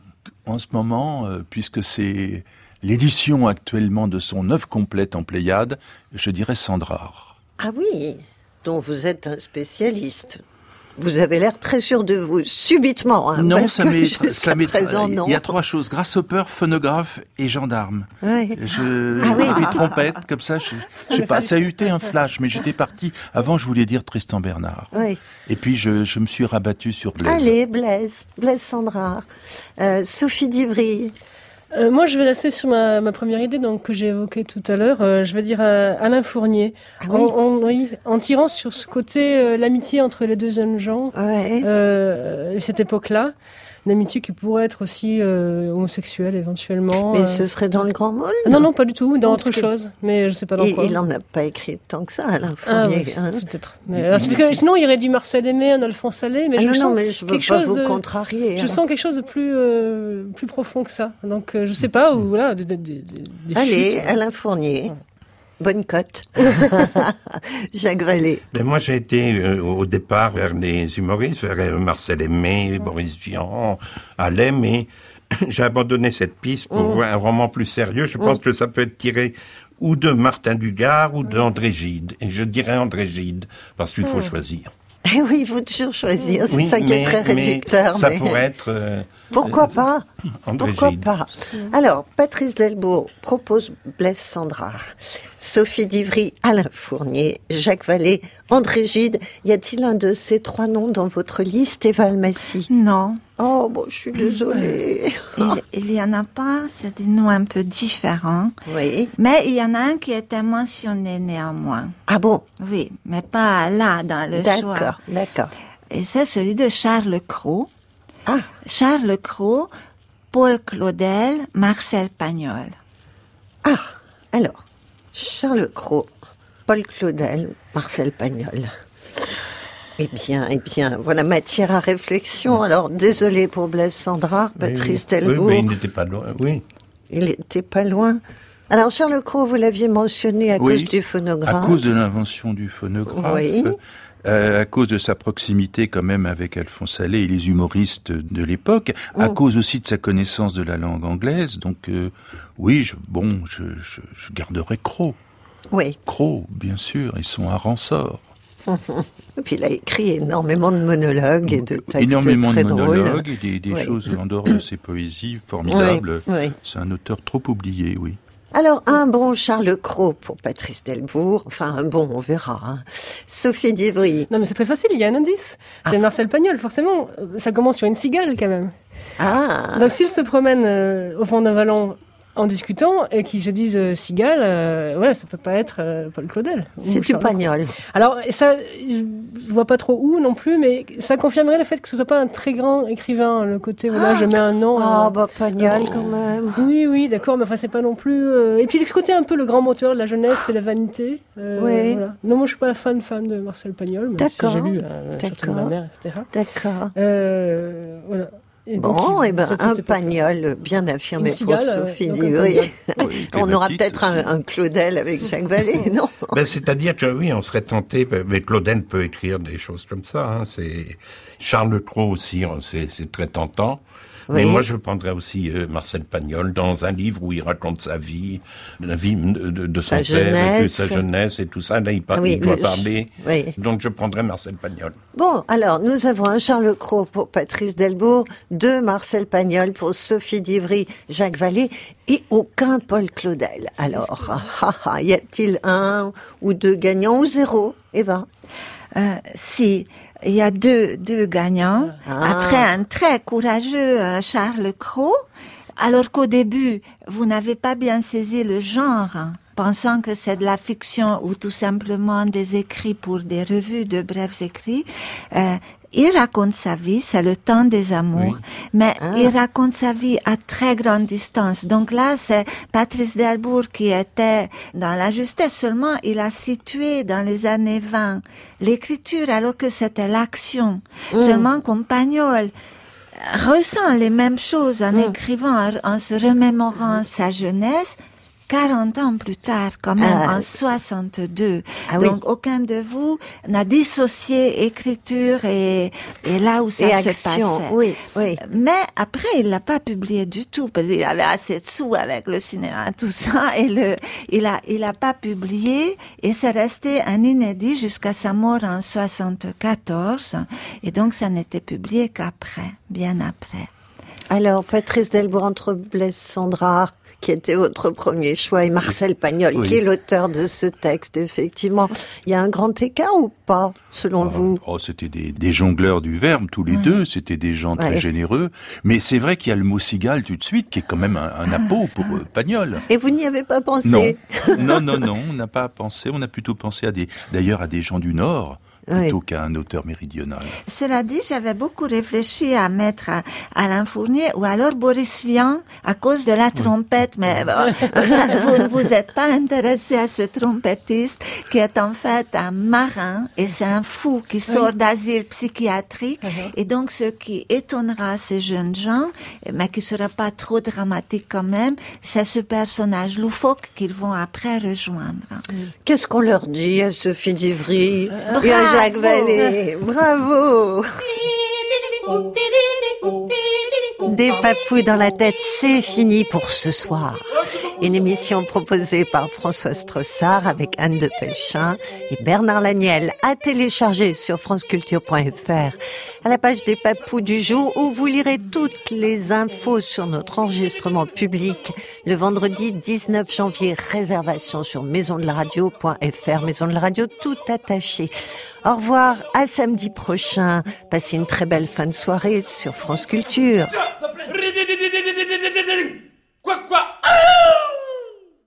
en ce moment, euh, puisque c'est l'édition actuellement de son œuvre complète en Pléiade, je dirais Sandrard. Ah oui, dont vous êtes un spécialiste. Vous avez l'air très sûr de vous, subitement. Hein, non, parce ça m'est, il y a trois choses grasshopper, phonographe et gendarme. Ouais. Je, Ah oui. les trompettes, comme ça, je, je sais pas, ça a eu été un flash, mais j'étais parti. Avant, je voulais dire Tristan Bernard. Ouais. Et puis, je, je me suis rabattu sur Blaise. Allez, Blaise, Blaise Sandrard. Euh, Sophie Divry. Euh, moi, je vais rester sur ma, ma première idée donc, que j'ai évoquée tout à l'heure. Euh, je vais dire euh, Alain Fournier. Ah en, oui. en- oui, en tirant sur ce côté euh, l'amitié entre les deux jeunes gens, Ouais. euh, cette époque-là. Une amitié qui pourrait être aussi euh, homosexuelle éventuellement. Mais euh. ce serait dans le Grand Môle Non, non, pas du tout, dans Non, autre chose. Mais je sais pas dans il, quoi. il en a pas écrit tant que ça, Alain Ah, Fournier. oui, hein. peut-être. Parce que sinon, il y aurait du Marcel Aimé, un Alphonse Allais, mais Ah je non, sens non, mais je veux quelque pas chose vous de- contrarier. Je hein. sens quelque chose de plus, euh, plus profond que ça. Donc, je sais pas, ou voilà, des, des, des, des Allez, chutes. Alain Fournier. Bonne cote. Jacques Vallée. Ben moi, j'ai été euh, au départ vers les humoristes, vers euh, Marcel Aimé, Boris Vian, Allais, mais j'ai abandonné cette piste pour Mm. un roman plus sérieux. Je pense Mm. que ça peut être tiré ou de Martin Dugard ou d'André Gide. Et je dirais André Gide, parce qu'il faut Mm. choisir. Eh oui, il faut toujours choisir. C'est Oui, ça qui est très mais réducteur. Ça mais- pourrait être... euh, Pourquoi euh, pas? André Pourquoi Gide. pas Alors, Patrice Delbourg propose Blaise Sandrard, Sophie Divry, Alain Fournier, Jacques Vallée, André Gide. Y a-t-il un de ces trois noms dans votre liste, Eva Almassi Non. Oh, bon, je suis désolée. Il, il y en a pas, c'est des noms un peu différents. Oui. Mais il y en a un qui était mentionné néanmoins. Ah bon? Oui, mais pas là dans le choix. D'accord, d'accord. Et c'est celui de Charles Cros. Ah. Charles Cros, Paul Claudel, Marcel Pagnol. Ah, alors, Charles Cros, Paul Claudel, Marcel Pagnol. Eh bien, eh bien, voilà matière à réflexion. Alors, désolé pour Blaise Sandrard, Patrice Oui, Delbourg. mais il n'était pas loin, oui. Il était pas loin. Alors Charles Cros, vous l'aviez mentionné à cause du phonographe. À cause de l'invention du phonographe. Oui. Euh, à cause de sa proximité quand même avec Alphonse Allais et les humoristes de l'époque, à oh. cause aussi de sa connaissance de la langue anglaise. Donc euh, oui, je, bon, je, je, je garderai Croc. Oui. Croc, bien sûr, ils sont à rensort. et puis il a écrit énormément de monologues et de textes énormément très de monologues et des, choses en dehors de ses poésies formidables. C'est un auteur trop oublié, oui. Alors, un bon Charles Cros pour Patrice Delbourg. Enfin, un bon, on verra. Hein. Sophie Divry. Non, mais c'est très facile, il y a un indice. C'est ah. Marcel Pagnol, forcément. Ça commence sur une cigale, quand même. Ah. Donc, s'il se promène euh, au fond d'un vallon en discutant et qui se disent euh, cigale, euh, ouais, ça peut pas être euh, Paul Claudel. C'est du pagnol. Alors ça, je vois pas trop où non plus, mais ça confirmerait le fait que ce soit pas un très grand écrivain. Le côté voilà, ah je mets un nom. Ah bah pagnol quand même. Oui oui, d'accord, mais enfin c'est pas non plus. Et puis ce côté un peu le grand moteur de la jeunesse, c'est la vanité. oui. Voilà. Non, moi je suis pas fan fan de Marcel Pagnol, mais si j'ai lu surtout ma mère, etc. D'accord. voilà bon, et eh ben, un pagnol bien affirmé pour Sophie Divry. on aura peut-être un, Claudel avec Jacques Vallée, non? Ben, C'est-à-dire que oui, on serait tenté, mais Claudel peut écrire des choses comme ça. Hein, c'est Charles Cros aussi, c'est très tentant. Mais moi, je prendrais aussi euh, Marcel Pagnol dans un livre où il raconte sa vie, la vie de, son père, et sa jeunesse et tout ça. Là, il, il doit parler. Donc, je prendrais Marcel Pagnol. Bon, alors, nous avons un Charles Cros pour Patrice Delbourg, deux Marcel Pagnol pour Sophie Divry, Jacques Vallée et aucun Paul Claudel. Alors, y a-t-il un ou deux gagnants ou zéro, Eva? Euh, Si, il y a deux, deux gagnants. Ah. Après un très courageux euh, Charles Cros, alors qu'au début, vous n'avez pas bien saisi le genre, hein, pensant que c'est de la fiction ou tout simplement des écrits pour des revues de brefs écrits. Euh, il raconte sa vie, c'est le temps des amours, mais ah. il raconte sa vie à très grande distance. Donc là, c'est Patrice Delbourg qui était dans la justesse seulement, il a situé dans les années 20 l'écriture alors que c'était l'action. Mm. Seulement Compagnol ressent les mêmes choses en mm. écrivant, en se remémorant sa jeunesse 40 ans plus tard, quand même, ah. en 62. Ah Donc, aucun de vous n'a dissocié écriture et, et là où ça se action. passait. Oui, oui. Mais après, il l'a pas publié du tout parce qu'il avait assez de sous avec le cinéma, tout ça, et le, il a, il a pas publié et c'est resté un inédit jusqu'à sa mort en 74. Et donc, ça n'était publié qu'après, bien après. Alors, Patrice Delbourg entre Blaise Sandrard, qui était votre premier choix, et Marcel Pagnol, qui est l'auteur de ce texte, effectivement. Il y a un grand écart ou pas, selon oh, vous? Oh, c'était des, des, jongleurs du verbe, tous les deux. C'était des gens très généreux. Mais c'est vrai qu'il y a le mot cigale tout de suite, qui est quand même un, un appôt pour euh, Pagnol. Et vous n'y avez pas pensé? Non, non, non, non on n'a pas pensé. On a plutôt pensé à des, d'ailleurs, à des gens du Nord plutôt qu'à un auteur méridional. Cela dit, j'avais beaucoup réfléchi à mettre Alain Fournier ou alors Boris Vian à cause de la trompette, mais vous ne vous êtes pas intéressé à ce trompettiste qui est en fait un marin et c'est un fou qui sort d'asile psychiatrique uh-huh. et donc ce qui étonnera ces jeunes gens, mais qui sera pas trop dramatique quand même, c'est ce personnage loufoque qu'ils vont après rejoindre. Qu'est-ce qu'on leur dit à Sophie Divry Jacques Vallée. Bravo. Des papous dans la tête, c'est fini pour ce soir. Une émission proposée par François Strossard avec Anne de Pelchin et Bernard Laniel à télécharger sur franceculture.fr à la page des papous du jour où vous lirez toutes les infos sur notre enregistrement public le vendredi 19 janvier. Réservation sur maisondelaradio.fr, maison de la radio tout attaché. Au revoir, à samedi prochain. Passez une très belle fin de soirée sur France Culture.